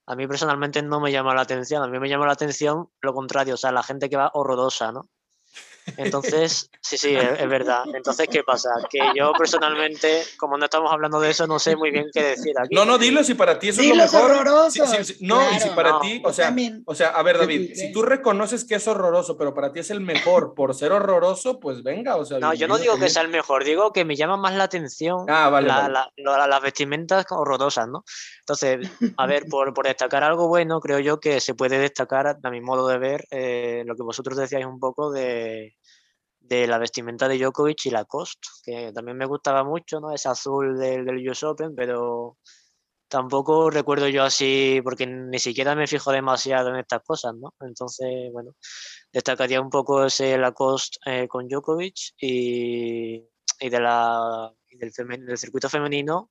a mí personalmente no me llama la atención, a mí me llama la atención lo contrario, o sea, la gente que va horrorosa, ¿no? Entonces, sí, sí, es, verdad. Entonces, ¿qué pasa? Que yo personalmente, como no estamos hablando de eso, no sé muy bien qué decir aquí. No, no, dilo si para ti eso es lo mejor. Horroroso. no, y si para ti, o sea, o sea, a ver, David, si tú reconoces que es horroroso, pero para ti es el mejor por ser horroroso, pues venga, o sea. No, yo no digo que sea el mejor, digo que me llama más la atención ah, vale, las vestimentas horrorosas, ¿no? Entonces, a ver, <laughs> por, por, destacar algo bueno, creo yo que se puede destacar, a mi modo de ver, eh, lo que vosotros decíais un poco de de la vestimenta de Djokovic y la Cost, que también me gustaba mucho, ¿no? Ese azul del, del US Open, pero tampoco recuerdo yo así, porque ni siquiera me fijo demasiado en estas cosas, ¿no? Entonces, bueno, destacaría un poco ese Lacoste eh, con Djokovic y, y, de la, del, del circuito femenino,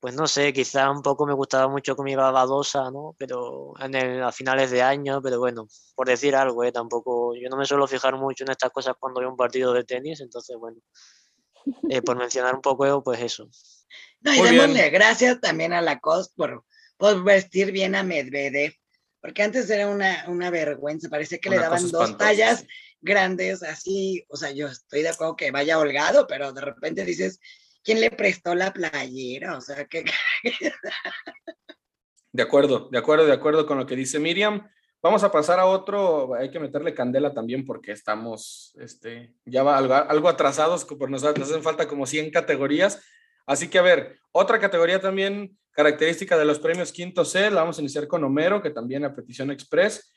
pues no sé, quizá un poco me gustaba mucho como iba Badosa, ¿no? Pero en el, a finales de año, pero bueno, por decir algo, ¿eh? Tampoco, yo no me suelo fijar mucho en estas cosas cuando veo un partido de tenis, entonces bueno, eh, por <laughs> mencionar un poco, pues eso. No, y démosle gracias también a Lacoste por, por vestir bien a Medvedev, porque antes era una, una vergüenza, parece que le daban dos tallas grandes así, o sea, yo estoy de acuerdo que vaya holgado, pero de repente dices, ¿quién le prestó la playera? O sea, ¿qué, <laughs> De acuerdo, de acuerdo, de acuerdo con lo que dice Miriam. Vamos a pasar a otro, hay que meterle candela también porque estamos este, ya va algo, algo atrasados, nos, nos hacen falta como 100 categorías. Así que a ver, otra categoría también característica de los premios Quinto C, la vamos a iniciar con Homero, que también a petición express.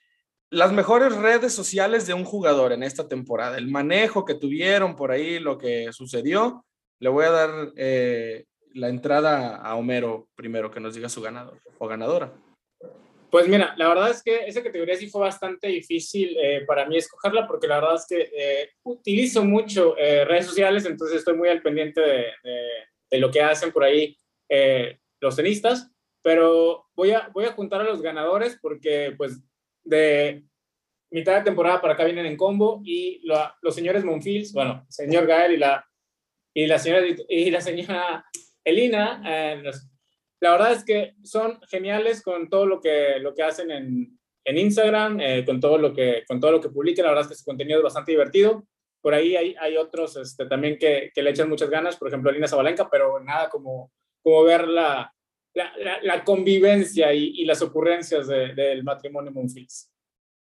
Las mejores redes sociales de un jugador en esta temporada, el manejo que tuvieron por ahí, lo que sucedió. Le voy a dar eh, la entrada a Homero primero, que nos diga su ganador o ganadora. Pues mira, la verdad es que esa categoría sí fue bastante difícil eh, para mí escogerla porque la verdad es que eh, utilizo mucho redes sociales, entonces estoy muy al pendiente de, de, lo que hacen por ahí los tenistas, pero voy a, voy a juntar a los ganadores porque pues de mitad de temporada para acá vienen en combo y los señores Monfils, bueno, señor Gael y la, y la señora, y la señora Elina, la verdad es que son geniales con todo lo que, lo que hacen en, en Instagram, eh, con, todo lo que, con todo lo que publican. La verdad es que su contenido es bastante divertido. Por ahí hay, hay otros este, también que, que, le echan muchas ganas, por ejemplo, Lina Zabalenka, pero nada como, como ver la, la, la, convivencia y, y, las ocurrencias de, del matrimonio Monfils.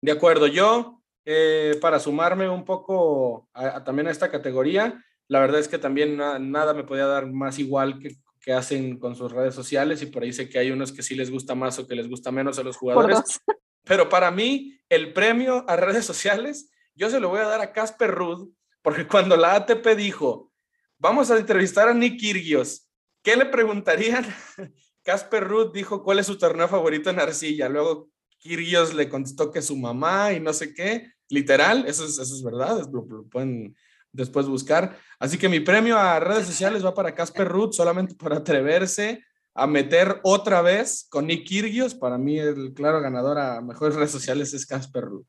De acuerdo, yo, eh, para sumarme un poco a, a, también a esta categoría, la verdad es que también na, nada me podía dar más igual que que hacen con sus redes sociales y por ahí sé que hay unos que sí les gusta más o que les gusta menos a los jugadores. <laughs> Pero para mí, el premio a redes sociales, yo se lo voy a dar a Casper Rudd, porque cuando la ATP dijo, vamos a entrevistar a Nick Kyrgios, ¿qué le preguntarían? <laughs> Casper Rudd dijo cuál es su torneo favorito en arcilla. Luego Kyrgios le contestó que su mamá y no sé qué. Literal, eso es, eso es verdad, lo, lo pueden después buscar. Así que mi premio a redes sociales va para Casper Ruth, solamente por atreverse a meter otra vez con Nick Kirgios. Para mí el claro ganador a mejores redes sociales es Casper Ruth.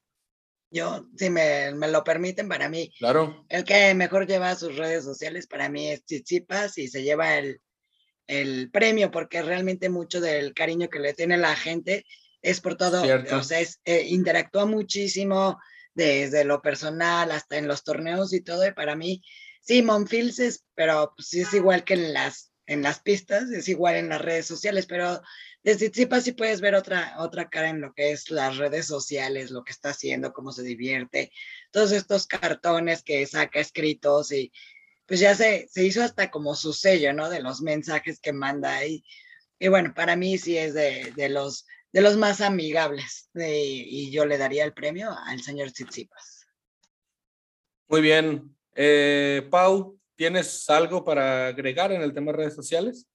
Yo, si me, me, lo permiten, para mí, claro. el que mejor lleva sus redes sociales para mí es Chichipas y se lleva el, el premio porque realmente mucho del cariño que le tiene la gente es por todo, Cierto. o sea, es, eh, interactúa muchísimo, desde lo personal hasta en los torneos y todo, y para mí, sí, Monfils es, pero pues, es igual que en las, en las pistas, es igual en las redes sociales, pero desde Tsipa sí puedes ver otra, otra cara en lo que es las redes sociales, lo que está haciendo, cómo se divierte, todos estos cartones que saca escritos y pues ya se, se hizo hasta como su sello, ¿no? De los mensajes que manda ahí. Y bueno, para mí sí es de, de los de los más amigables. De, y yo le daría el premio al señor Tsitsipas. Muy bien. Eh, Pau, ¿tienes algo para agregar en el tema de redes sociales?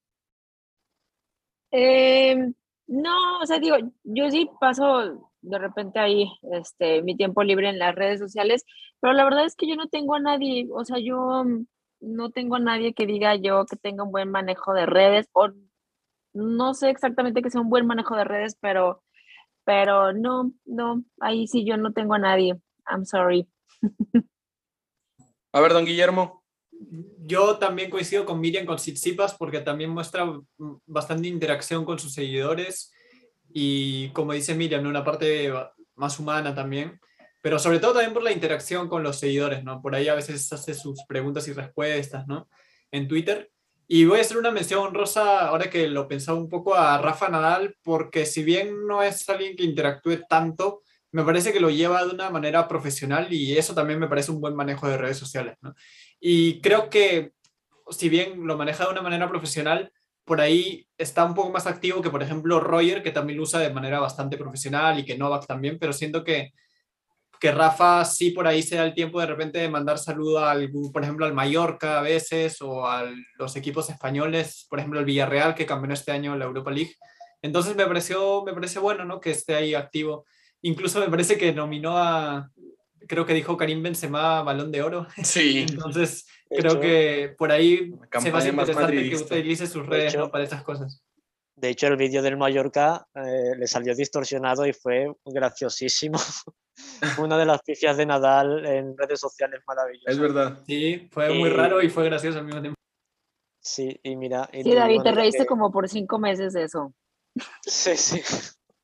Eh, no, o sea, digo, yo sí paso de repente ahí este, mi tiempo libre en las redes sociales, pero la verdad es que yo no tengo a nadie, o sea, yo no tengo a nadie que diga yo que tenga un buen manejo de redes o no sé exactamente que sea un buen manejo de redes, pero, pero no, no, ahí sí yo no tengo a nadie. I'm sorry. A ver, don Guillermo. Yo también coincido con Miriam con Tsitsipas porque también muestra bastante interacción con sus seguidores y como dice Miriam, una parte más humana también, pero sobre todo también por la interacción con los seguidores, ¿no? Por ahí a veces hace sus preguntas y respuestas, ¿no? En Twitter y voy a hacer una mención rosa, ahora que lo pensaba un poco, a Rafa Nadal, porque si bien no es alguien que interactúe tanto, me parece que lo lleva de una manera profesional y eso también me parece un buen manejo de redes sociales. ¿no? Y creo que si bien lo maneja de una manera profesional, por ahí está un poco más activo que, por ejemplo, Roger, que también lo usa de manera bastante profesional y que Novak también, pero siento que que Rafa sí por ahí se da el tiempo de repente de mandar saludo al, por ejemplo, al Mallorca a veces o a los equipos españoles, por ejemplo, el Villarreal que campeonó este año la Europa League. Entonces me pareció, me parece bueno, ¿no? Que esté ahí activo. Incluso me parece que nominó a, creo que dijo Karim Benzema Balón de Oro. <laughs> Sí. Entonces creo que por ahí se va a interesante que utilice sus redes ¿no? para estas cosas. De hecho, el vídeo del Mallorca eh, le salió distorsionado y fue graciosísimo. <laughs> Una de las pifias de Nadal en redes sociales maravillosas. Es verdad. Sí, fue muy raro y fue gracioso al mismo tiempo. Sí, y mira. Y sí, David, te reíste que... como por cinco meses de eso. Sí, sí.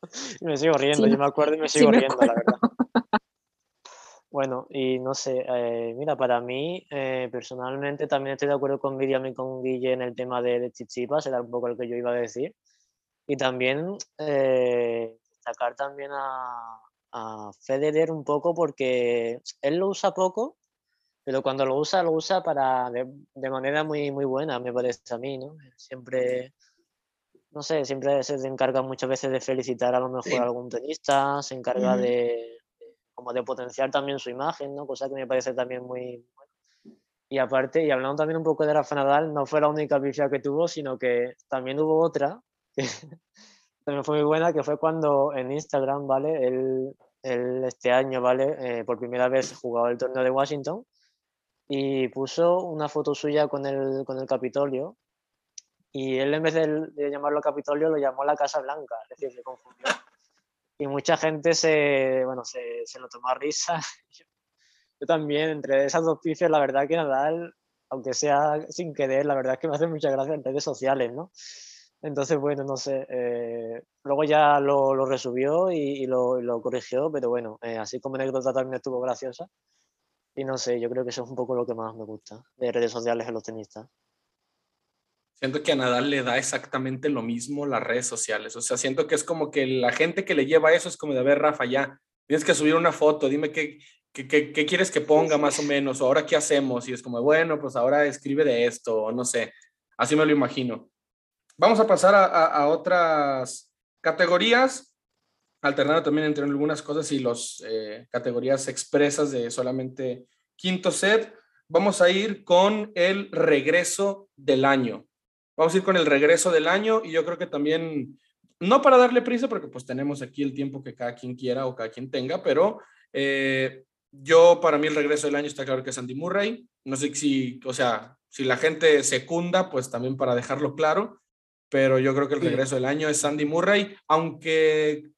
<laughs> me sigo riendo, sí, yo me acuerdo y me sigo sí me riendo, acuerdo. la verdad. Bueno, y no sé, eh, mira, para mí, eh, personalmente también estoy de acuerdo con Miriam y con Guille en el tema de, de Chichipas, era un poco lo que yo iba a decir. Y también eh, destacar también a, a Federer un poco porque él lo usa poco, pero cuando lo usa, lo usa para de, de, manera muy, muy buena, me parece a mí, ¿no? Siempre, no sé, siempre se encarga muchas veces de felicitar a lo mejor Sí. a algún tenista, se encarga Ujú. de, como de potenciar también su imagen, ¿no? Cosa que me parece también muy buena. Y aparte, y hablando también un poco de Rafa Nadal, no fue la única pifia que tuvo, sino que también hubo otra que también fue muy buena, que fue cuando en Instagram, ¿vale? Él, él este año, ¿vale? Eh, por primera vez jugaba el torneo de Washington y puso una foto suya con el, con el Capitolio y él en vez de, de llamarlo Capitolio lo llamó la Casa Blanca, es decir, se confundió. Y mucha gente se, bueno, se, se lo tomó a risa. Yo, <laughs> yo también, entre esas dos pifias, la verdad que Nadal, aunque sea sin querer, la verdad es que me hace mucha gracia en redes sociales, ¿no? Entonces, bueno, no sé. eh, luego ya lo, lo resubió y, y lo, y lo corrigió, pero bueno, eh, así como anécdota también estuvo graciosa. Y no sé, yo creo que eso es un poco lo que más me gusta de redes sociales en los tenistas. Siento que a Nadal le da exactamente lo mismo las redes sociales. O sea, siento que es como que la gente que le lleva eso es como de, a ver, Rafa, ya, tienes que subir una foto, dime qué, qué, qué, quieres que ponga más o menos, o ahora qué hacemos. Y es como, bueno, pues ahora escribe de esto, o no sé. Así me lo imagino. Vamos a pasar a, a, a otras categorías, alternando también entre algunas cosas y las eh, categorías expresas de solamente quinto set. Vamos a ir con el regreso del año. Vamos a ir con el regreso del año y yo creo que también, no para darle prisa, porque pues tenemos aquí el tiempo que cada quien quiera o cada quien tenga, pero eh, yo para mí el regreso del año está claro que es Andy Murray. No sé si, o sea, si la gente secunda, pues también para dejarlo claro, pero yo creo que el regreso del año es Andy Murray, aunque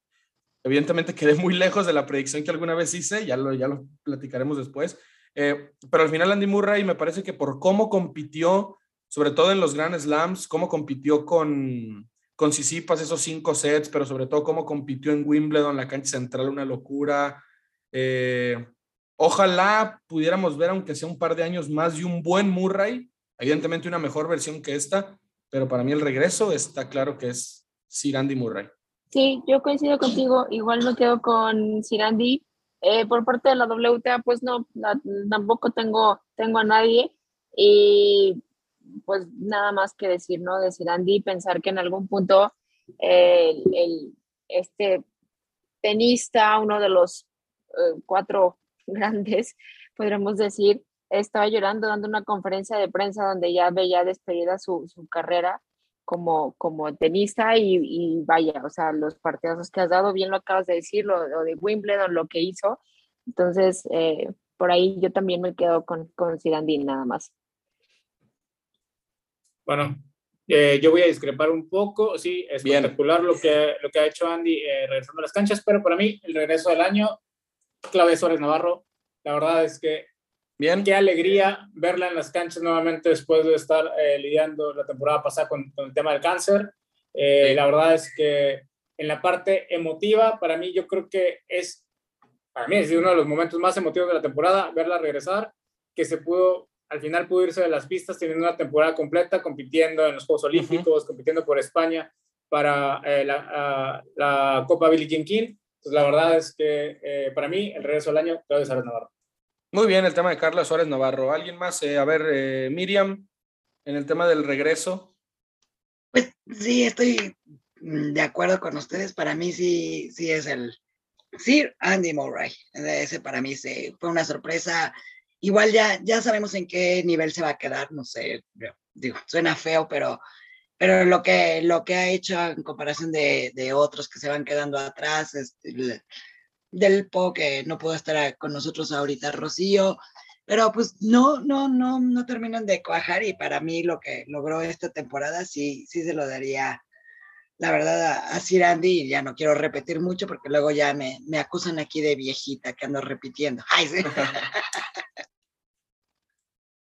evidentemente quedé muy lejos de la predicción que alguna vez hice, ya lo, ya lo platicaremos después, eh, pero al final Andy Murray me parece que por cómo compitió sobre todo en los Grand Slams, cómo compitió con, con Sisipas esos cinco sets, pero sobre todo cómo compitió en Wimbledon, la cancha central, una locura. Eh, ojalá pudiéramos ver, aunque sea un par de años más, y un buen Murray, evidentemente una mejor versión que esta, pero para mí el regreso está claro que es Sir Andy Murray. Sí, yo coincido contigo, igual me quedo con Sir Andy. Eh, por parte de la WTA, pues no, la, tampoco tengo, tengo a nadie. Y pues nada más que decir, ¿no? Decir Andy, pensar que en algún punto eh, el, el, este tenista, uno de los eh, cuatro grandes, <laughs> podríamos decir, estaba llorando dando una conferencia de prensa donde ya veía despedida su, su carrera como, como tenista y, y, vaya, o sea, los partidazos que has dado, bien lo acabas de decir, lo, lo de Wimbledon, lo que hizo. Entonces, eh, por ahí yo también me quedo con, con Andy nada más. Bueno, eh, yo voy a discrepar un poco. Sí, es espectacular lo que, lo que ha hecho Andy eh, regresando a las canchas, pero para mí el regreso del año, Claudia Suárez Navarro, la verdad es que Bien. qué alegría verla en las canchas nuevamente después de estar eh, lidiando la temporada pasada con, con, el tema del cáncer. Eh, sí. La verdad es que en la parte emotiva, para mí yo creo que es, para mí es uno de los momentos más emotivos de la temporada, verla regresar, que se pudo al final pudo irse de las pistas teniendo una temporada completa, compitiendo en los Juegos Olímpicos, uh -huh. compitiendo por España para eh, la, uh, la, Copa Billie Jean King. Entonces, la verdad es que eh, para mí el regreso del año, Claudia Suárez Navarro. Muy bien, el tema de Carla Suárez Navarro. ¿Alguien más? Eh, a ver, eh, Miriam, en el tema del regreso. Pues sí, estoy de acuerdo con ustedes. Para mí sí, sí es el Sir Andy Murray. Ese para mí fue una sorpresa igual ya, ya sabemos en qué nivel se va a quedar, no sé, digo, suena feo, pero, pero lo, que, lo que ha hecho en comparación de, de otros que se van quedando atrás, es el, del Po que no pudo estar con nosotros ahorita, Rocío, pero pues no, no, no, no terminan de cuajar y para mí lo que logró esta temporada sí, sí se lo daría, la verdad, a, a Sir Andy y ya no quiero repetir mucho porque luego ya me, me acusan aquí de viejita que ando repitiendo. <laughs> Ay, sí. <laughs>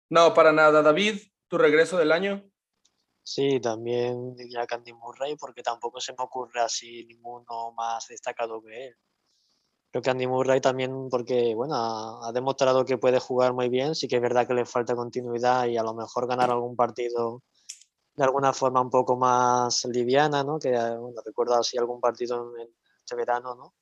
No, para nada. David, tu regreso del año. Sí, también diría Candy Murray porque tampoco se me ocurre así ninguno más destacado que él. Creo que Andy Murray también, porque bueno, ha, demostrado que puede jugar muy bien, sí que es verdad que le falta continuidad y a lo mejor ganar algún partido de alguna forma un poco más liviana, ¿no? Que bueno, recuerdo así algún partido en, este verano, ¿no?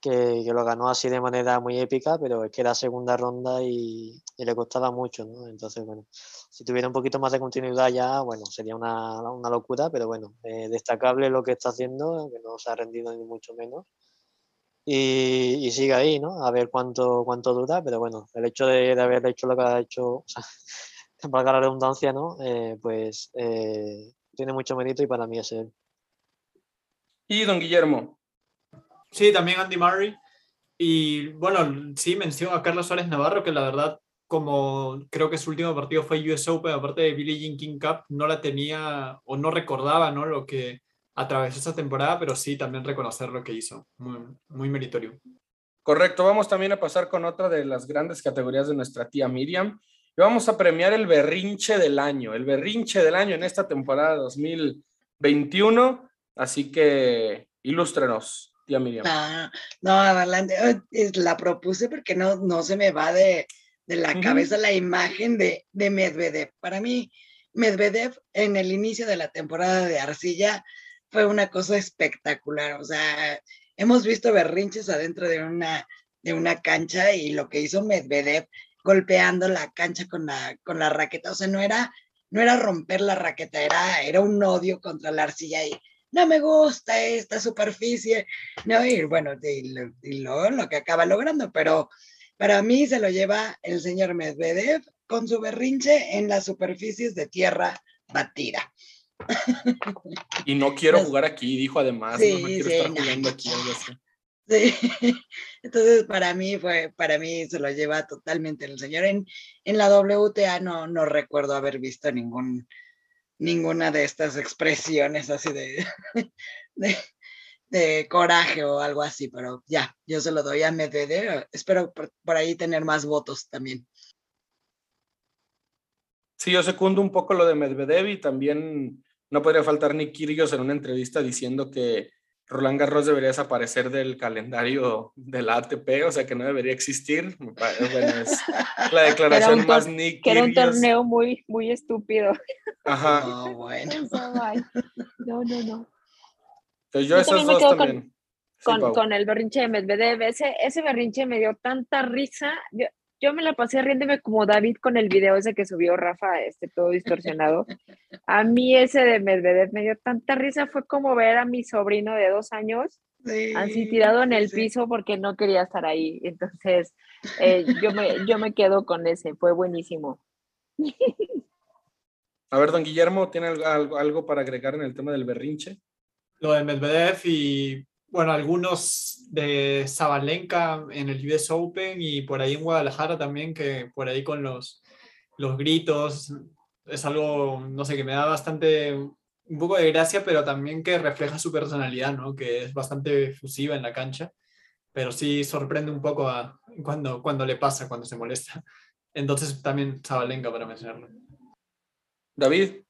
Que, que, lo ganó así de manera muy épica, pero es que era segunda ronda y, y, le costaba mucho, ¿no? Entonces, bueno, si tuviera un poquito más de continuidad ya, bueno, sería una, una locura, pero bueno, eh, destacable lo que está haciendo, que no se ha rendido ni mucho menos y, sigue ahí, ¿no? A ver cuánto, cuánto dura, pero bueno, el hecho de, haber hecho lo que ha hecho, o sea, <laughs> valga la redundancia, ¿no? Eh, pues eh, tiene mucho mérito y para mí es él. ¿Y don Guillermo? Sí, también Andy Murray. Y bueno, sí, menciono a Carlos Suárez Navarro, que la verdad, como creo que su último partido fue US Open, aparte de Billie Jean King Cup, no la tenía o no recordaba, ¿no? Lo que, atravesó esta temporada, pero sí también reconocer lo que hizo. Muy, muy meritorio. Correcto, vamos también a pasar con otra de las grandes categorías de nuestra tía Miriam. Y vamos a premiar el berrinche del año, el berrinche del año en esta temporada 2021. Así que ilústrenos, tía Miriam. Ah, no, adelante, la propuse porque no, no se me va de, de la cabeza la imagen de, de Medvedev. Para mí, Medvedev en el inicio de la temporada de Arcilla fue una cosa espectacular. O sea, hemos visto berrinches adentro de una, de una cancha y lo que hizo Medvedev golpeando la cancha con la, con la raqueta. O sea, no era, no era romper la raqueta, era, era un odio contra la arcilla y no me gusta esta superficie. No, y bueno, y, lo, lo que acaba logrando, pero para mí se lo lleva el señor Medvedev con su berrinche en las superficies de tierra batida. Y no quiero jugar aquí, dijo además, no quiero estar jugando aquí. Sí, <laughs> entonces para mí fue, para mí se lo lleva totalmente el señor. En, en la WTA no, no recuerdo haber visto ningún, ninguna de estas expresiones así de, <laughs> de, de, coraje o algo así, pero ya, yo se lo doy a Medvedev. Espero por, por ahí tener más votos también. Sí, yo secundo un poco lo de Medvedev y también no podría faltar ni Kyrgios en una entrevista diciendo que Roland Garros debería desaparecer del calendario de la ATP, o sea que no debería existir. es la <laughs> declaración más Nick Que era un torneo muy, muy estúpido. Ajá. No, bueno. <laughs> No, no, no. Entonces yo, esos dos también. Con, con, el berrinche de Medvedev, ese, ese berrinche me dio tanta risa. Yo, yo me la pasé riéndome como David con el video ese que subió Rafa, este todo distorsionado. <laughs> A mí ese de Medvedev me dio tanta risa, fue como ver a mi sobrino de dos años así tirado en el piso porque no quería estar ahí. Entonces, eh, yo, me, yo me quedo con ese, fue buenísimo. <laughs> A ver, don Guillermo, ¿tiene algo, algo para agregar en el tema del berrinche? Lo de Medvedev y bueno, algunos de Zabalenka en el US Open y por ahí en Guadalajara también, que por ahí con los, los gritos es algo, no sé, que me da bastante, un poco de gracia, pero también que refleja su personalidad, ¿no? Que es bastante fusiva en la cancha, pero sí sorprende un poco a, cuando, cuando le pasa, cuando se molesta. Entonces también Zabalenka para mencionarlo. David.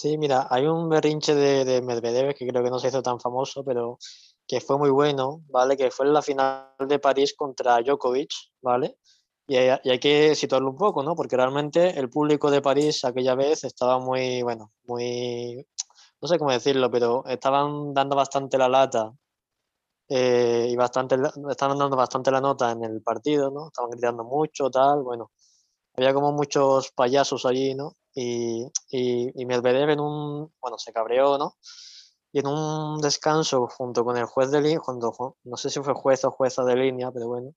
Sí, mira, hay un berrinche de, de, Medvedev que creo que no se hizo tan famoso, pero que fue muy bueno, ¿vale? Que fue en la final de París contra Djokovic, ¿vale? Y hay, y hay, que situarlo un poco, ¿no? Porque realmente el público de París aquella vez estaba muy, bueno, muy, no sé cómo decirlo, pero estaban dando bastante la lata eh, y bastante, estaban dando bastante la nota en el partido, ¿no? Estaban gritando mucho, tal, bueno. Había como muchos payasos allí, ¿no? Y, y, Medvedev en un, bueno, se cabreó, ¿no? Y en un descanso junto con el juez de línea, no sé si fue juez o jueza de línea, pero bueno,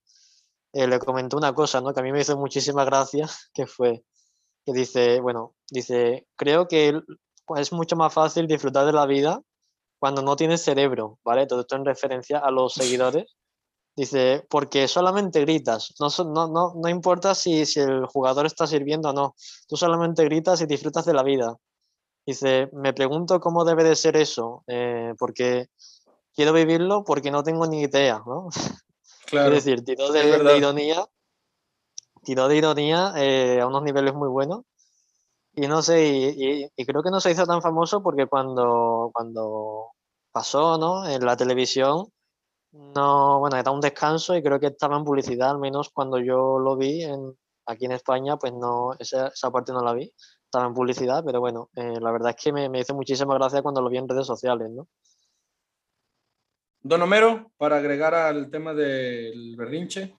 eh, le comentó una cosa, ¿no? Que a mí me hizo muchísima gracia, <laughs> que fue, que dice, bueno, dice, creo que es mucho más fácil disfrutar de la vida cuando no tienes cerebro, ¿vale? Todo esto en referencia a los <laughs> seguidores Dice, porque solamente gritas, no, no, no, no importa si, si, el jugador está sirviendo o no, tú solamente gritas y disfrutas de la vida. Dice, me pregunto cómo debe de ser eso, eh, porque quiero vivirlo porque no tengo ni idea, ¿no? <laughs> Claro, es decir, tiró de, de ironía, tiró de ironía eh, a unos niveles muy buenos. Y no sé, y, y, creo que no se hizo tan famoso porque cuando, cuando pasó ¿no? en la televisión, No, bueno, era un descanso y creo que estaba en publicidad, al menos cuando yo lo vi en, aquí en España, pues no, esa, esa parte no la vi, estaba en publicidad, pero bueno, eh, la verdad es que me, me hizo muchísima gracia cuando lo vi en redes sociales, ¿no? Don Homero, para agregar al tema del berrinche.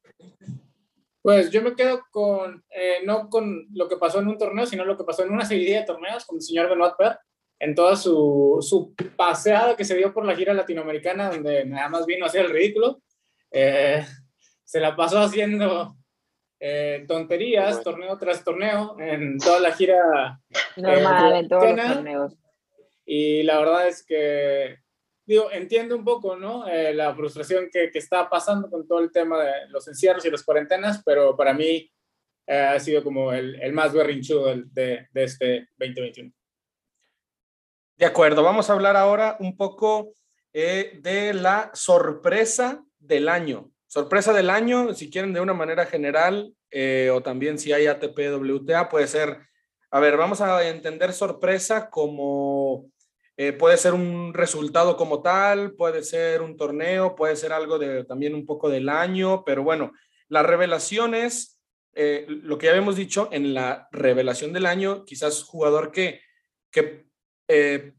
Pues yo me quedo con, eh, no con lo que pasó en un torneo, sino lo que pasó en una serie de torneos con el señor Benoit Per, en toda su, su paseada que se dio por la gira latinoamericana, donde nada más vino a hacer el ridículo. Eh, se la pasó haciendo eh, tonterías, torneo tras torneo, en toda la gira. Normal, en todos los torneos. Y la verdad es que digo, entiendo un poco, ¿no? Eh, la frustración que, que, está pasando con todo el tema de los encierros y las cuarentenas, pero para mí eh, ha sido como el, el más berrinchudo de, de, este 2021. De acuerdo, vamos a hablar ahora un poco eh, de la sorpresa del año. Sorpresa del año, si quieren de una manera general, eh, o también si hay ATP WTA, puede ser, a ver, vamos a entender sorpresa como eh, puede ser un resultado como tal, puede ser un torneo, puede ser algo de también un poco del año, pero bueno, las revelaciones, eh, lo que ya habíamos dicho en la revelación del año, quizás jugador que eh,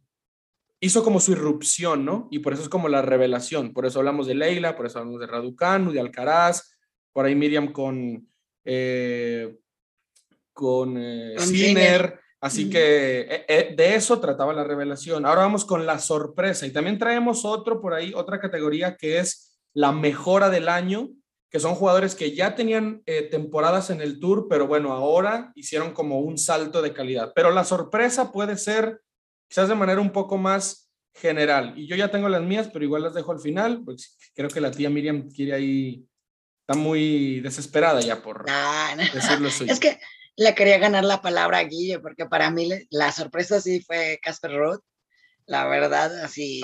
hizo como su irrupción, ¿no? Y por eso es como la revelación, por eso hablamos de Leila, por eso hablamos de Raducanu, de Alcaraz, por ahí Miriam con, con Sinner. Así que eh, eh, de eso trataba la revelación. Ahora vamos con la sorpresa y también traemos otro por ahí, otra categoría que es la mejora del año, que son jugadores que ya tenían eh, temporadas en el tour, pero bueno, ahora hicieron como un salto de calidad. Pero la sorpresa puede ser quizás de manera un poco más general. Y yo ya tengo las mías, pero igual las dejo al final, pues creo que la tía Miriam quiere ahí, está muy desesperada ya por no, decirlo suyo. Es que le quería ganar la palabra a Guille, porque para mí la sorpresa sí fue Casper Roth. La verdad, así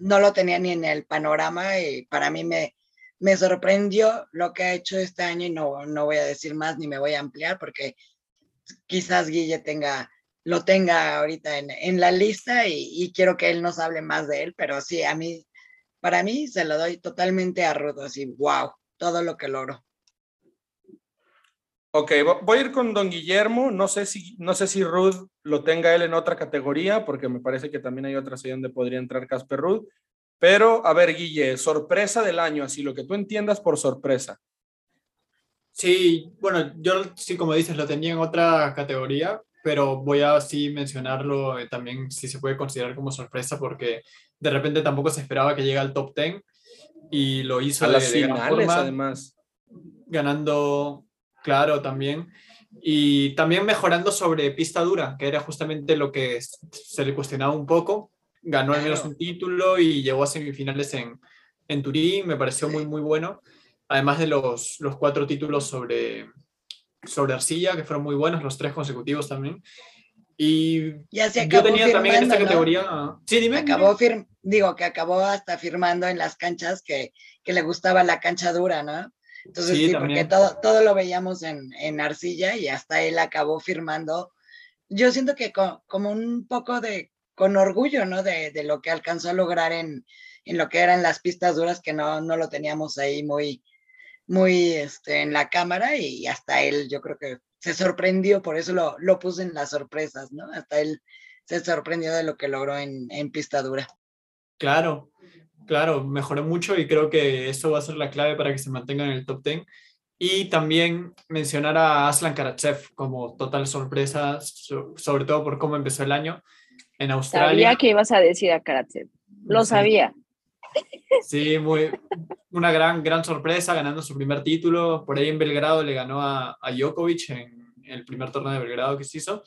no lo tenía ni en el panorama y para mí me, me sorprendió lo que ha hecho este año y no, no voy a decir más ni me voy a ampliar porque quizás Guille tenga, lo tenga ahorita en, en la lista y, y, quiero que él nos hable más de él, pero sí, a mí, para mí se lo doy totalmente a Ruth, así, wow, todo lo que logró. Ok, voy a ir con don Guillermo. No sé si, no sé si Ruth lo tenga él en otra categoría, porque me parece que también hay otras ahí donde podría entrar Casper Ruth. Pero, a ver, Guille, sorpresa del año, así lo que tú entiendas por sorpresa. Sí, bueno, yo sí, como dices, lo tenía en otra categoría, pero voy a sí mencionarlo eh, también si se puede considerar como sorpresa, porque de repente tampoco se esperaba que llegue al top 10 y lo hizo a las finales, además. Ganando Claro, también. Y también mejorando sobre pista dura, que era justamente lo que se le cuestionaba un poco. Ganó al menos un título y llegó a semifinales en, en Turín, me pareció muy, muy bueno. Además de los, los cuatro títulos sobre, sobre arcilla, que fueron muy buenos, los tres consecutivos también. Y ya se yo tenía también en esta categoría. Sí, dime. Acabó digo que acabó hasta firmando en las canchas que, que, le gustaba la cancha dura, ¿no? Entonces, sí, porque todo, todo lo veíamos en, en, arcilla y hasta él acabó firmando. Yo siento que como un poco de, con orgullo, ¿no? De, de, lo que alcanzó a lograr en, en lo que eran las pistas duras, que no, no lo teníamos ahí muy, muy este, en la cámara y hasta él, yo creo que se sorprendió, por eso lo, lo puse en las sorpresas, ¿no? Hasta él se sorprendió de lo que logró en, en pista dura. Claro, Claro, mejoró mucho y creo que eso va a ser la clave para que se mantenga en el top 10. Y también mencionar a Aslan Karatsev como total sorpresa, sobre todo por cómo empezó el año en Australia. Sabía que ibas a decir a Karatsev, lo sabía. Sí, muy, una gran, gran sorpresa ganando su primer título. Por ahí en Belgrado le ganó a, a Djokovic en el primer torneo de Belgrado que se hizo.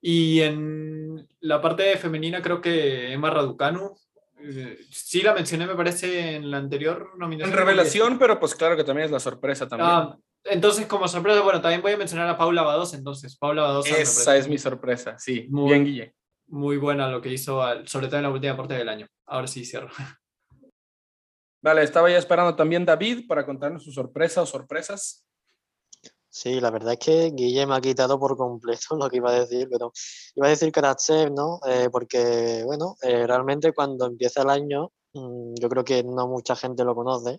Y en la parte femenina creo que Emma Raducanu eh, sí la mencioné, me parece, en la anterior nominación. En revelación, pero pues claro que también es la sorpresa también. Ah, entonces, como sorpresa, bueno, también voy a mencionar a Paula Badosa, entonces. Paula Badosa. Esa es mi sorpresa, sí. Muy, bien, Guille. Muy buena lo que hizo, sobre todo en la última parte del año. Ahora sí cierro. <laughs> Vale, estaba ya esperando también David para contarnos su sorpresa o sorpresas. Sí, la verdad es que Guille me ha quitado por completo <laughs> lo que iba a decir, pero iba a decir Karatsev, ¿no? Eh, porque, bueno, eh, realmente cuando empieza el año, mm, yo creo que no mucha gente lo conoce.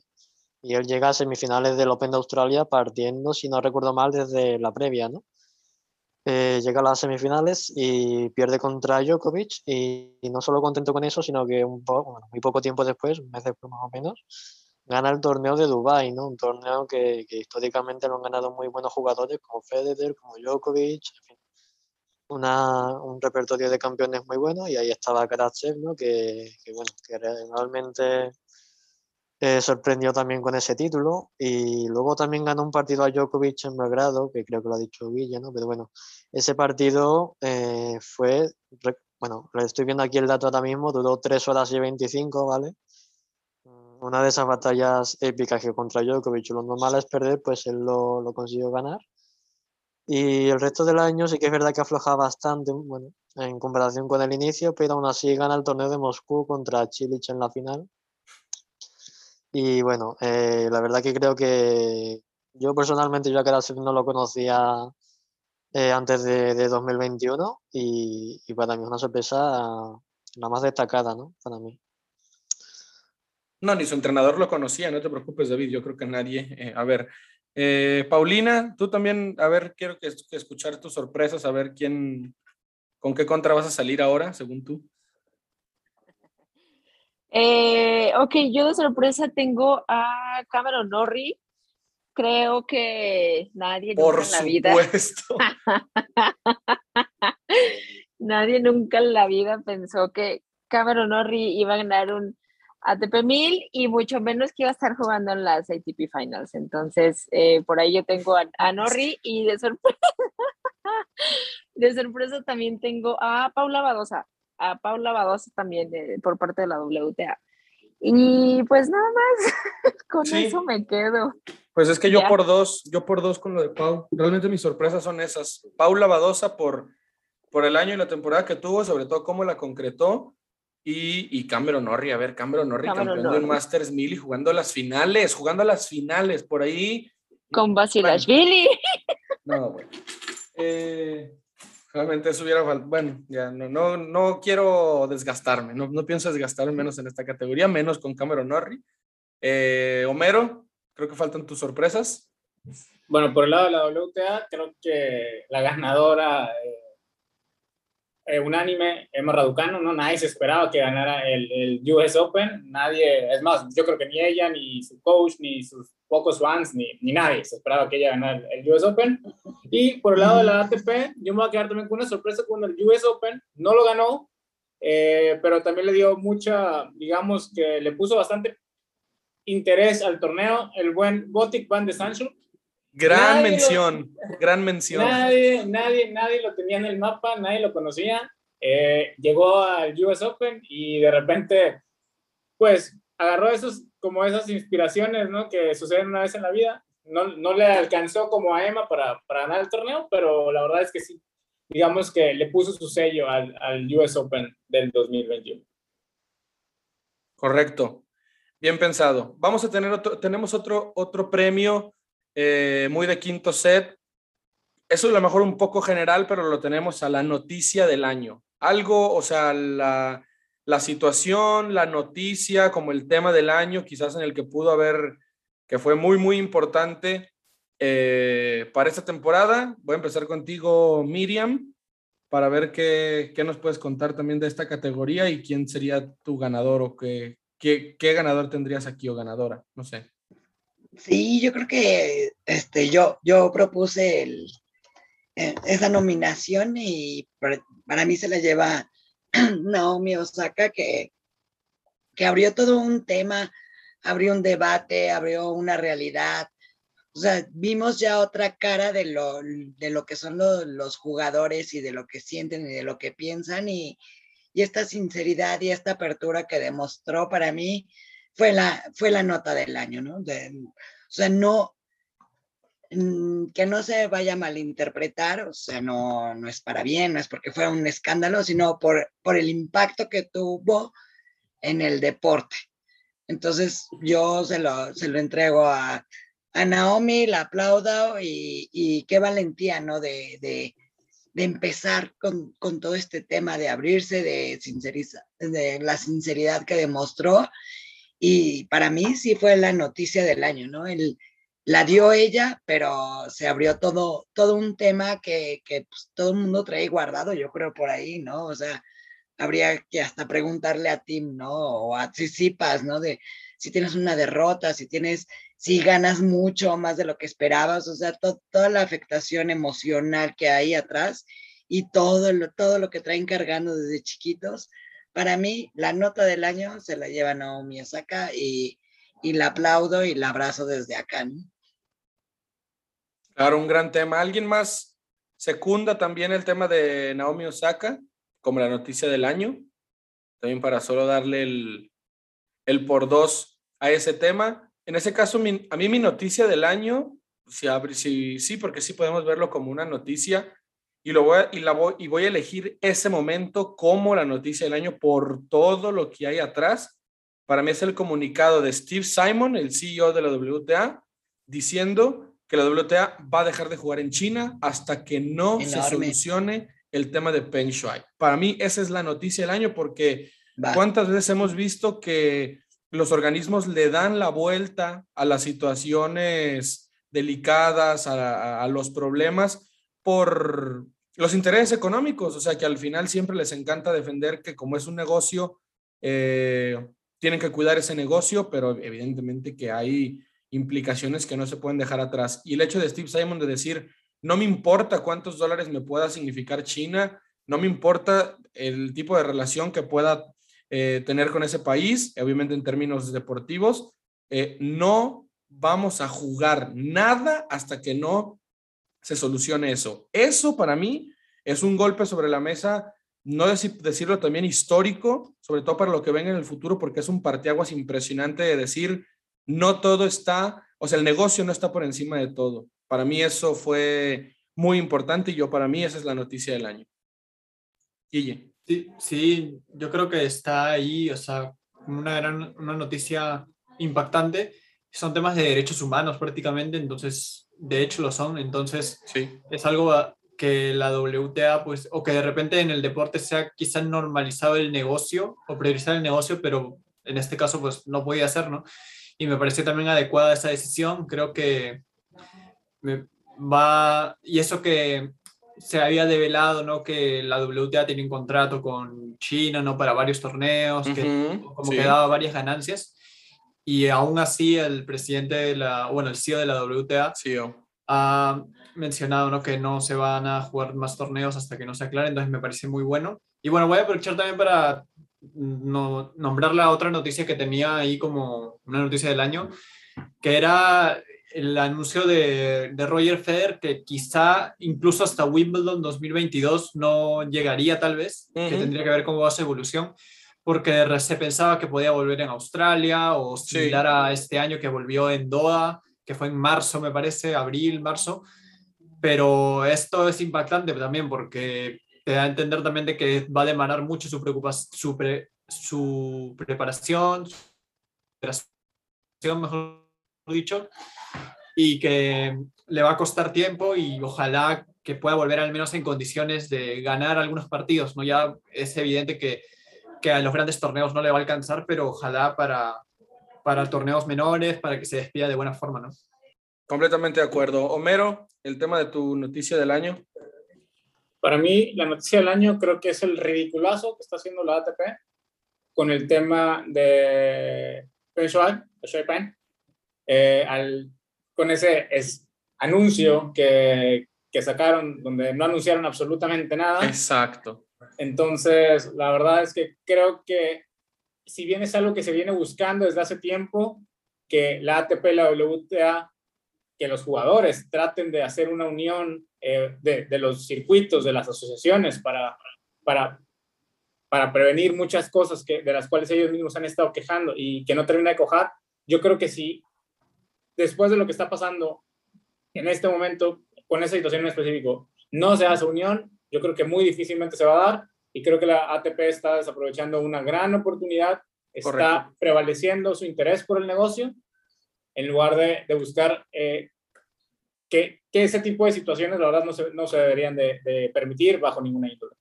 Y él llega a semifinales del Open de Australia partiendo, si no recuerdo mal, desde la previa, ¿no? Eh, llega a las semifinales y pierde contra Djokovic y, no solo contento con eso, sino que un poco, muy poco tiempo después, un mes después más o menos, gana el torneo de Dubai, ¿no? Un torneo que, que, históricamente lo han ganado muy buenos jugadores como Federer, como Djokovic, en fin, una, un repertorio de campeones muy bueno y ahí estaba Karatsev, ¿no? Que, que bueno, que realmente eh, sorprendió también con ese título y luego también ganó un partido a Djokovic en Belgrado, que creo que lo ha dicho Villa, ¿no? Pero bueno, ese partido eh, fue, bueno, estoy viendo aquí el dato ahora mismo, duró 3 horas y 25, ¿vale? Una de esas batallas épicas que contra Djokovic lo normal es perder, pues él lo, lo consiguió ganar. Y el resto del año sí que es verdad que afloja bastante, bueno, en comparación con el inicio, pero aún así gana el torneo de Moscú contra Chilich en la final y bueno, eh, la verdad que creo que yo personalmente yo a Karasek no lo conocía eh, antes de, 2021 y, para mí es una sorpresa la más destacada, ¿no? Para mí. No, ni su entrenador lo conocía, no te preocupes, David, yo creo que nadie. Eh, a ver, Paulina, tú también, a ver, quiero que, escuchar tus sorpresas, a ver quién, con qué contra vas a salir ahora, según tú. Eh, ok, yo de sorpresa tengo a Cameron Norrie. Creo que nadie nunca en la vida. <laughs> nadie nunca en la vida pensó que Cameron Norrie iba a ganar un ATP 1000 y mucho menos que iba a estar jugando en las ATP Finals. Entonces, eh, por ahí yo tengo a, a Norrie y de sorpresa, <laughs> de sorpresa también tengo a Paula Badosa a Paula Badosa también por parte de la WTA. Y pues nada más, <laughs> con eso me quedo. Pues es que yo por dos, yo por dos con lo de Pau. Realmente mis sorpresas son esas. Paula Badosa por, por el año y la temporada que tuvo, sobre todo cómo la concretó. Y, y Cameron Norrie, a ver, Cameron Norrie, campeón de un Masters 1000 y jugando las finales, jugando a las finales, por ahí. Con Basilashvili. no, bueno. Eh, Realmente eso hubiera Bueno, ya no, no, no quiero desgastarme, no, no pienso desgastarme menos en esta categoría, menos con Cameron Norrie. Eh, Homero, creo que faltan tus sorpresas. Bueno, por el lado de la WTA, creo que la ganadora eh, eh, unánime, Emma Raducano, ¿no? Nadie se esperaba que ganara el, el, US Open, nadie, es más, yo creo que ni ella, ni su coach, ni sus pocos fans, ni, ni nadie se esperaba que ella ganara el, US Open. Y por el lado de la ATP, yo me voy a quedar también con una sorpresa cuando el US Open no lo ganó, eh, pero también le dio mucha, digamos que le puso bastante interés al torneo, el buen Botic Van de Sancho, Gran mención, <laughs> gran mención. Nadie, nadie, nadie lo tenía en el mapa, nadie lo conocía. Eh, llegó al US Open y de repente, pues, agarró esos, como esas inspiraciones, ¿no? Que suceden una vez en la vida. No, no le alcanzó como a Emma para, para ganar el torneo, pero la verdad es que sí, digamos que le puso su sello al, al US Open del 2021. Correcto. Bien pensado. Vamos a tener otro, tenemos otro, otro premio eh, muy de quinto set. Eso es a lo mejor un poco general, pero lo tenemos a la noticia del año. Algo, o sea, la, la situación, la noticia, como el tema del año, quizás en el que pudo haber, que fue muy, muy importante eh, para esta temporada. Voy a empezar contigo, Miriam, para ver qué, qué, nos puedes contar también de esta categoría y quién sería tu ganador o qué, qué ganador tendrías aquí o ganadora. No sé. Sí, yo creo que este, yo, yo propuse el, eh, esa nominación y para, mí se la lleva <clears throat> Naomi Osaka, que, que abrió todo un tema, abrió un debate, abrió una realidad. O sea, vimos ya otra cara de lo, de lo que son los, los jugadores y de lo que sienten y de lo que piensan y, y esta sinceridad y esta apertura que demostró para mí fue la, fue la nota del año, ¿no? o sea, no, mm, que no se vaya a malinterpretar, o sea, no, no es para bien, no es porque fuera un escándalo, sino por, por el impacto que tuvo en el deporte. Entonces, yo se lo, se lo entrego a, a Naomi, la aplaudo y, y qué valentía, ¿no? De, de, de empezar con, con, todo este tema, de abrirse, de, de la sinceridad que demostró y para mí sí fue la noticia del año, ¿no? El, la dio ella, pero se abrió todo, todo un tema que, que pues, todo el mundo trae guardado, yo creo, por ahí, ¿no? O sea, habría que hasta preguntarle a Tim, ¿no? O a Tsitsipas, ¿no? De si tienes una derrota, si tienes, si ganas mucho más de lo que esperabas, o sea, toda la afectación emocional que hay atrás y todo lo, todo lo que traen cargando desde chiquitos. Para mí, la nota del año se la lleva Naomi Osaka y, y la aplaudo y la abrazo desde acá. ¿no? Claro, un gran tema. ¿Alguien más secunda también el tema de Naomi Osaka como la noticia del año? También para solo darle el, el por dos a ese tema. En ese caso, a mí mi noticia del año, si, si, sí, porque sí podemos verlo como una noticia, y, lo voy y, la voy, y voy a elegir ese momento como la noticia del año por todo lo que hay atrás. Para mí es el comunicado de Steve Simon, el CEO de la WTA, diciendo que la WTA va a dejar de jugar en China hasta que no se solucione el tema de Peng Shuai. Para mí esa es la noticia del año porque cuántas veces hemos visto que los organismos le dan la vuelta a las situaciones delicadas, a, los problemas por los intereses económicos, o sea que al final siempre les encanta defender que como es un negocio, eh, tienen que cuidar ese negocio, pero evidentemente que hay implicaciones que no se pueden dejar atrás. Y el hecho de Steve Simon de decir, no me importa cuántos dólares me pueda significar China, no me importa el tipo de relación que pueda eh, tener con ese país, obviamente en términos deportivos, eh, no vamos a jugar nada hasta que no se solucione eso. Eso para mí es un golpe sobre la mesa, no decirlo también histórico, sobre todo para lo que venga en el futuro, porque es un parteaguas impresionante de decir, no todo está, o sea, el negocio no está por encima de todo. Para mí eso fue muy importante y yo para mí esa es la noticia del año. Guille. Sí, sí, yo creo que está ahí, o sea, una gran una noticia impactante. Son temas de derechos humanos prácticamente, entonces, de hecho lo son, entonces sí. es algo que la WTA, pues, o que de repente en el deporte sea quizá normalizado el negocio o priorizar el negocio, pero en este caso, pues, no podía ser, ¿no? y me pareció también adecuada esa decisión. Creo que me va, y eso que se había develado, ¿no? Que la WTA tiene un contrato con China, ¿no? Para varios torneos, que como que daba varias ganancias. Y aún así el presidente de la, bueno, el CEO de la WTA ha mencionado, ¿no? Que no se van a jugar más torneos hasta que no se aclare, entonces me parece muy bueno. Y bueno, voy a aprovechar también para no, nombrar la otra noticia que tenía ahí como una noticia del año, que era el anuncio de, de, Roger Federer que quizá incluso hasta Wimbledon 2022 no llegaría tal vez, que tendría que ver cómo va su evolución, porque se pensaba que podía volver en Australia o similar a este año que volvió en Doha, que fue en marzo me parece, abril, marzo, pero esto es impactante también porque te da a entender también de que va a demandar mucho su su, su preparación, su mejor dicho, y que le va a costar tiempo y ojalá que pueda volver al menos en condiciones de ganar algunos partidos, ¿no? Ya es evidente que, que a los grandes torneos no le va a alcanzar, pero ojalá para, para torneos menores, para que se despida de buena forma, ¿no? Completamente de acuerdo. Homero, el tema de tu noticia del año. Para mí, la noticia del año creo que es el ridiculazo que está haciendo la ATP con el tema de Pen eh, al, con ese es, anuncio que, que sacaron donde no anunciaron absolutamente nada. Exacto. Entonces, la verdad es que creo que si bien es algo que se viene buscando desde hace tiempo, que la ATP la WTA que los jugadores traten de hacer una unión eh, de, de, los circuitos, de las asociaciones para, para, para prevenir muchas cosas que, de las cuales ellos mismos han estado quejando y que no termina de cojar, yo creo que sí, después de lo que está pasando en este momento, con esa situación en específico, no se hace unión, yo creo que muy difícilmente se va a dar y creo que la ATP está desaprovechando una gran oportunidad, está prevaleciendo su interés por el negocio en lugar de, de buscar eh, que, que, ese tipo de situaciones, la verdad, no se, no se deberían de, de permitir bajo ninguna índole.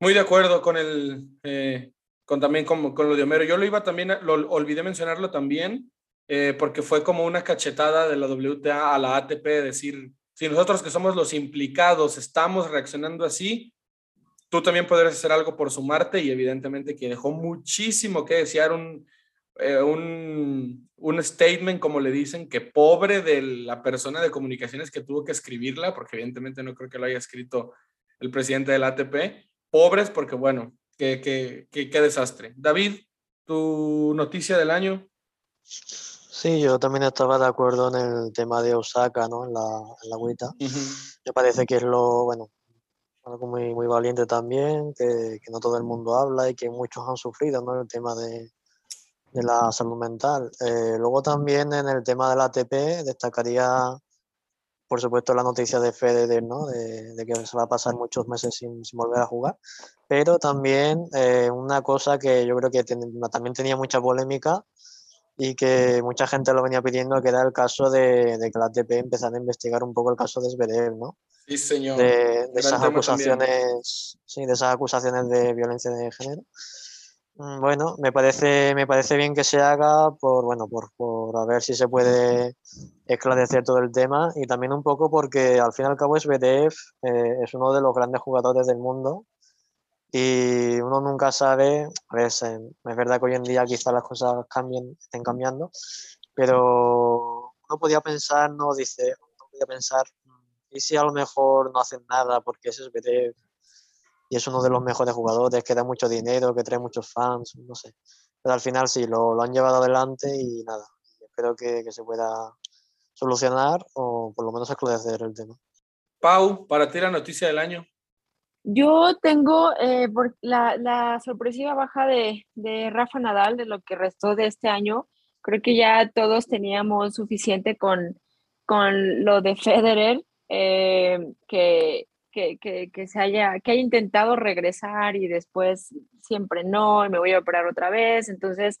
Muy de acuerdo con el, eh, con también con, con lo de Homero. Yo lo iba también, lo olvidé mencionarlo también, eh, porque fue como una cachetada de la WTA a la ATP, decir, si nosotros que somos los implicados estamos reaccionando así, tú también podrías hacer algo por sumarte y evidentemente que dejó muchísimo que desear un, eh, un, un, statement, como le dicen, que pobre de la persona de comunicaciones que tuvo que escribirla, porque evidentemente no creo que lo haya escrito el presidente del ATP, pobres porque bueno, qué, qué, desastre. David, tu noticia del año. Sí, yo también estaba de acuerdo en el tema de Osaka, ¿no? En la, en la agüita. Me parece que es lo, bueno, algo muy, muy valiente también, que, que, no todo el mundo habla y que muchos han sufrido, ¿no? El tema de, de la salud mental. Eh, luego también en el tema del ATP destacaría, por supuesto, la noticia de Federer, ¿no? De, de que se va a pasar muchos meses sin, sin volver a jugar. Pero también eh, una cosa que yo creo que tiene, también tenía mucha polémica y que mucha gente lo venía pidiendo, que era el caso de, de que la ATP empezara a investigar un poco el caso de Zverev, ¿no? Sí, señor. De, de esas acusaciones, sí, de esas acusaciones de violencia de género. Mm, bueno, me parece, me parece bien que se haga por, bueno, por, por a ver si se puede esclarecer todo el tema y también un poco porque al fin y al cabo Zverev eh, es uno de los grandes jugadores del mundo y uno nunca sabe, pues, es verdad que hoy en día quizás las cosas cambien, estén cambiando, pero uno podía pensar, no dice, uno podía pensar, ¿y si a lo mejor no hacen nada porque es Zverev y es uno de los mejores jugadores, que da mucho dinero, que trae muchos fans, no sé. Pero al final sí, lo, lo han llevado adelante y nada, espero que, que se pueda solucionar o por lo menos esclarecer el tema. Pau, para ti la noticia del año. Yo tengo eh, por la, sorpresiva baja de, Rafa Nadal, de lo que restó de este año. Creo que ya todos teníamos suficiente con, lo de Federer, eh, que, que, se haya, que haya intentado regresar y después siempre no, y me voy a operar otra vez. Entonces,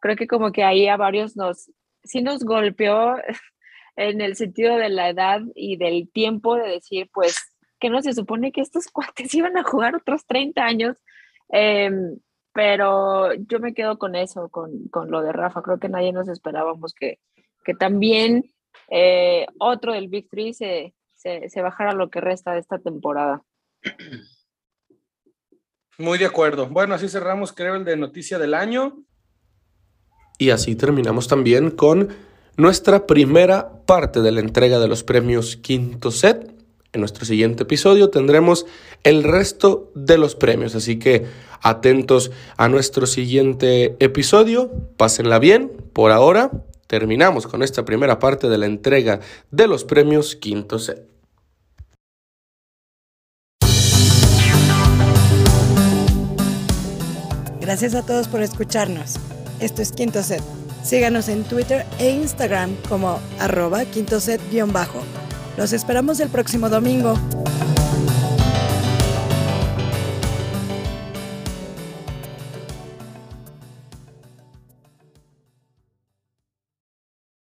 creo que como que ahí a varios nos, sí nos golpeó <laughs> en el sentido de la edad y del tiempo de decir, pues, que no se supone que estos <laughs> cuates iban a jugar otros 30 años. Eh, pero yo me quedo con eso, con, con, lo de Rafa. Creo que nadie nos esperábamos que, que también eh, otro del Big Three se, se, se, bajara lo que resta de esta temporada. Muy de acuerdo. Bueno, así cerramos, creo, el de noticia del año. Y así terminamos también con nuestra primera parte de la entrega de los premios Quinto Set. En nuestro siguiente episodio tendremos el resto de los premios, así que atentos a nuestro siguiente episodio, pásenla bien, por ahora terminamos con esta primera parte de la entrega de los premios Quinto Set. Gracias a todos por escucharnos. Esto es Quinto Set. Síganos en Twitter e Instagram como arroba quintoset-bajo. Los esperamos el próximo domingo.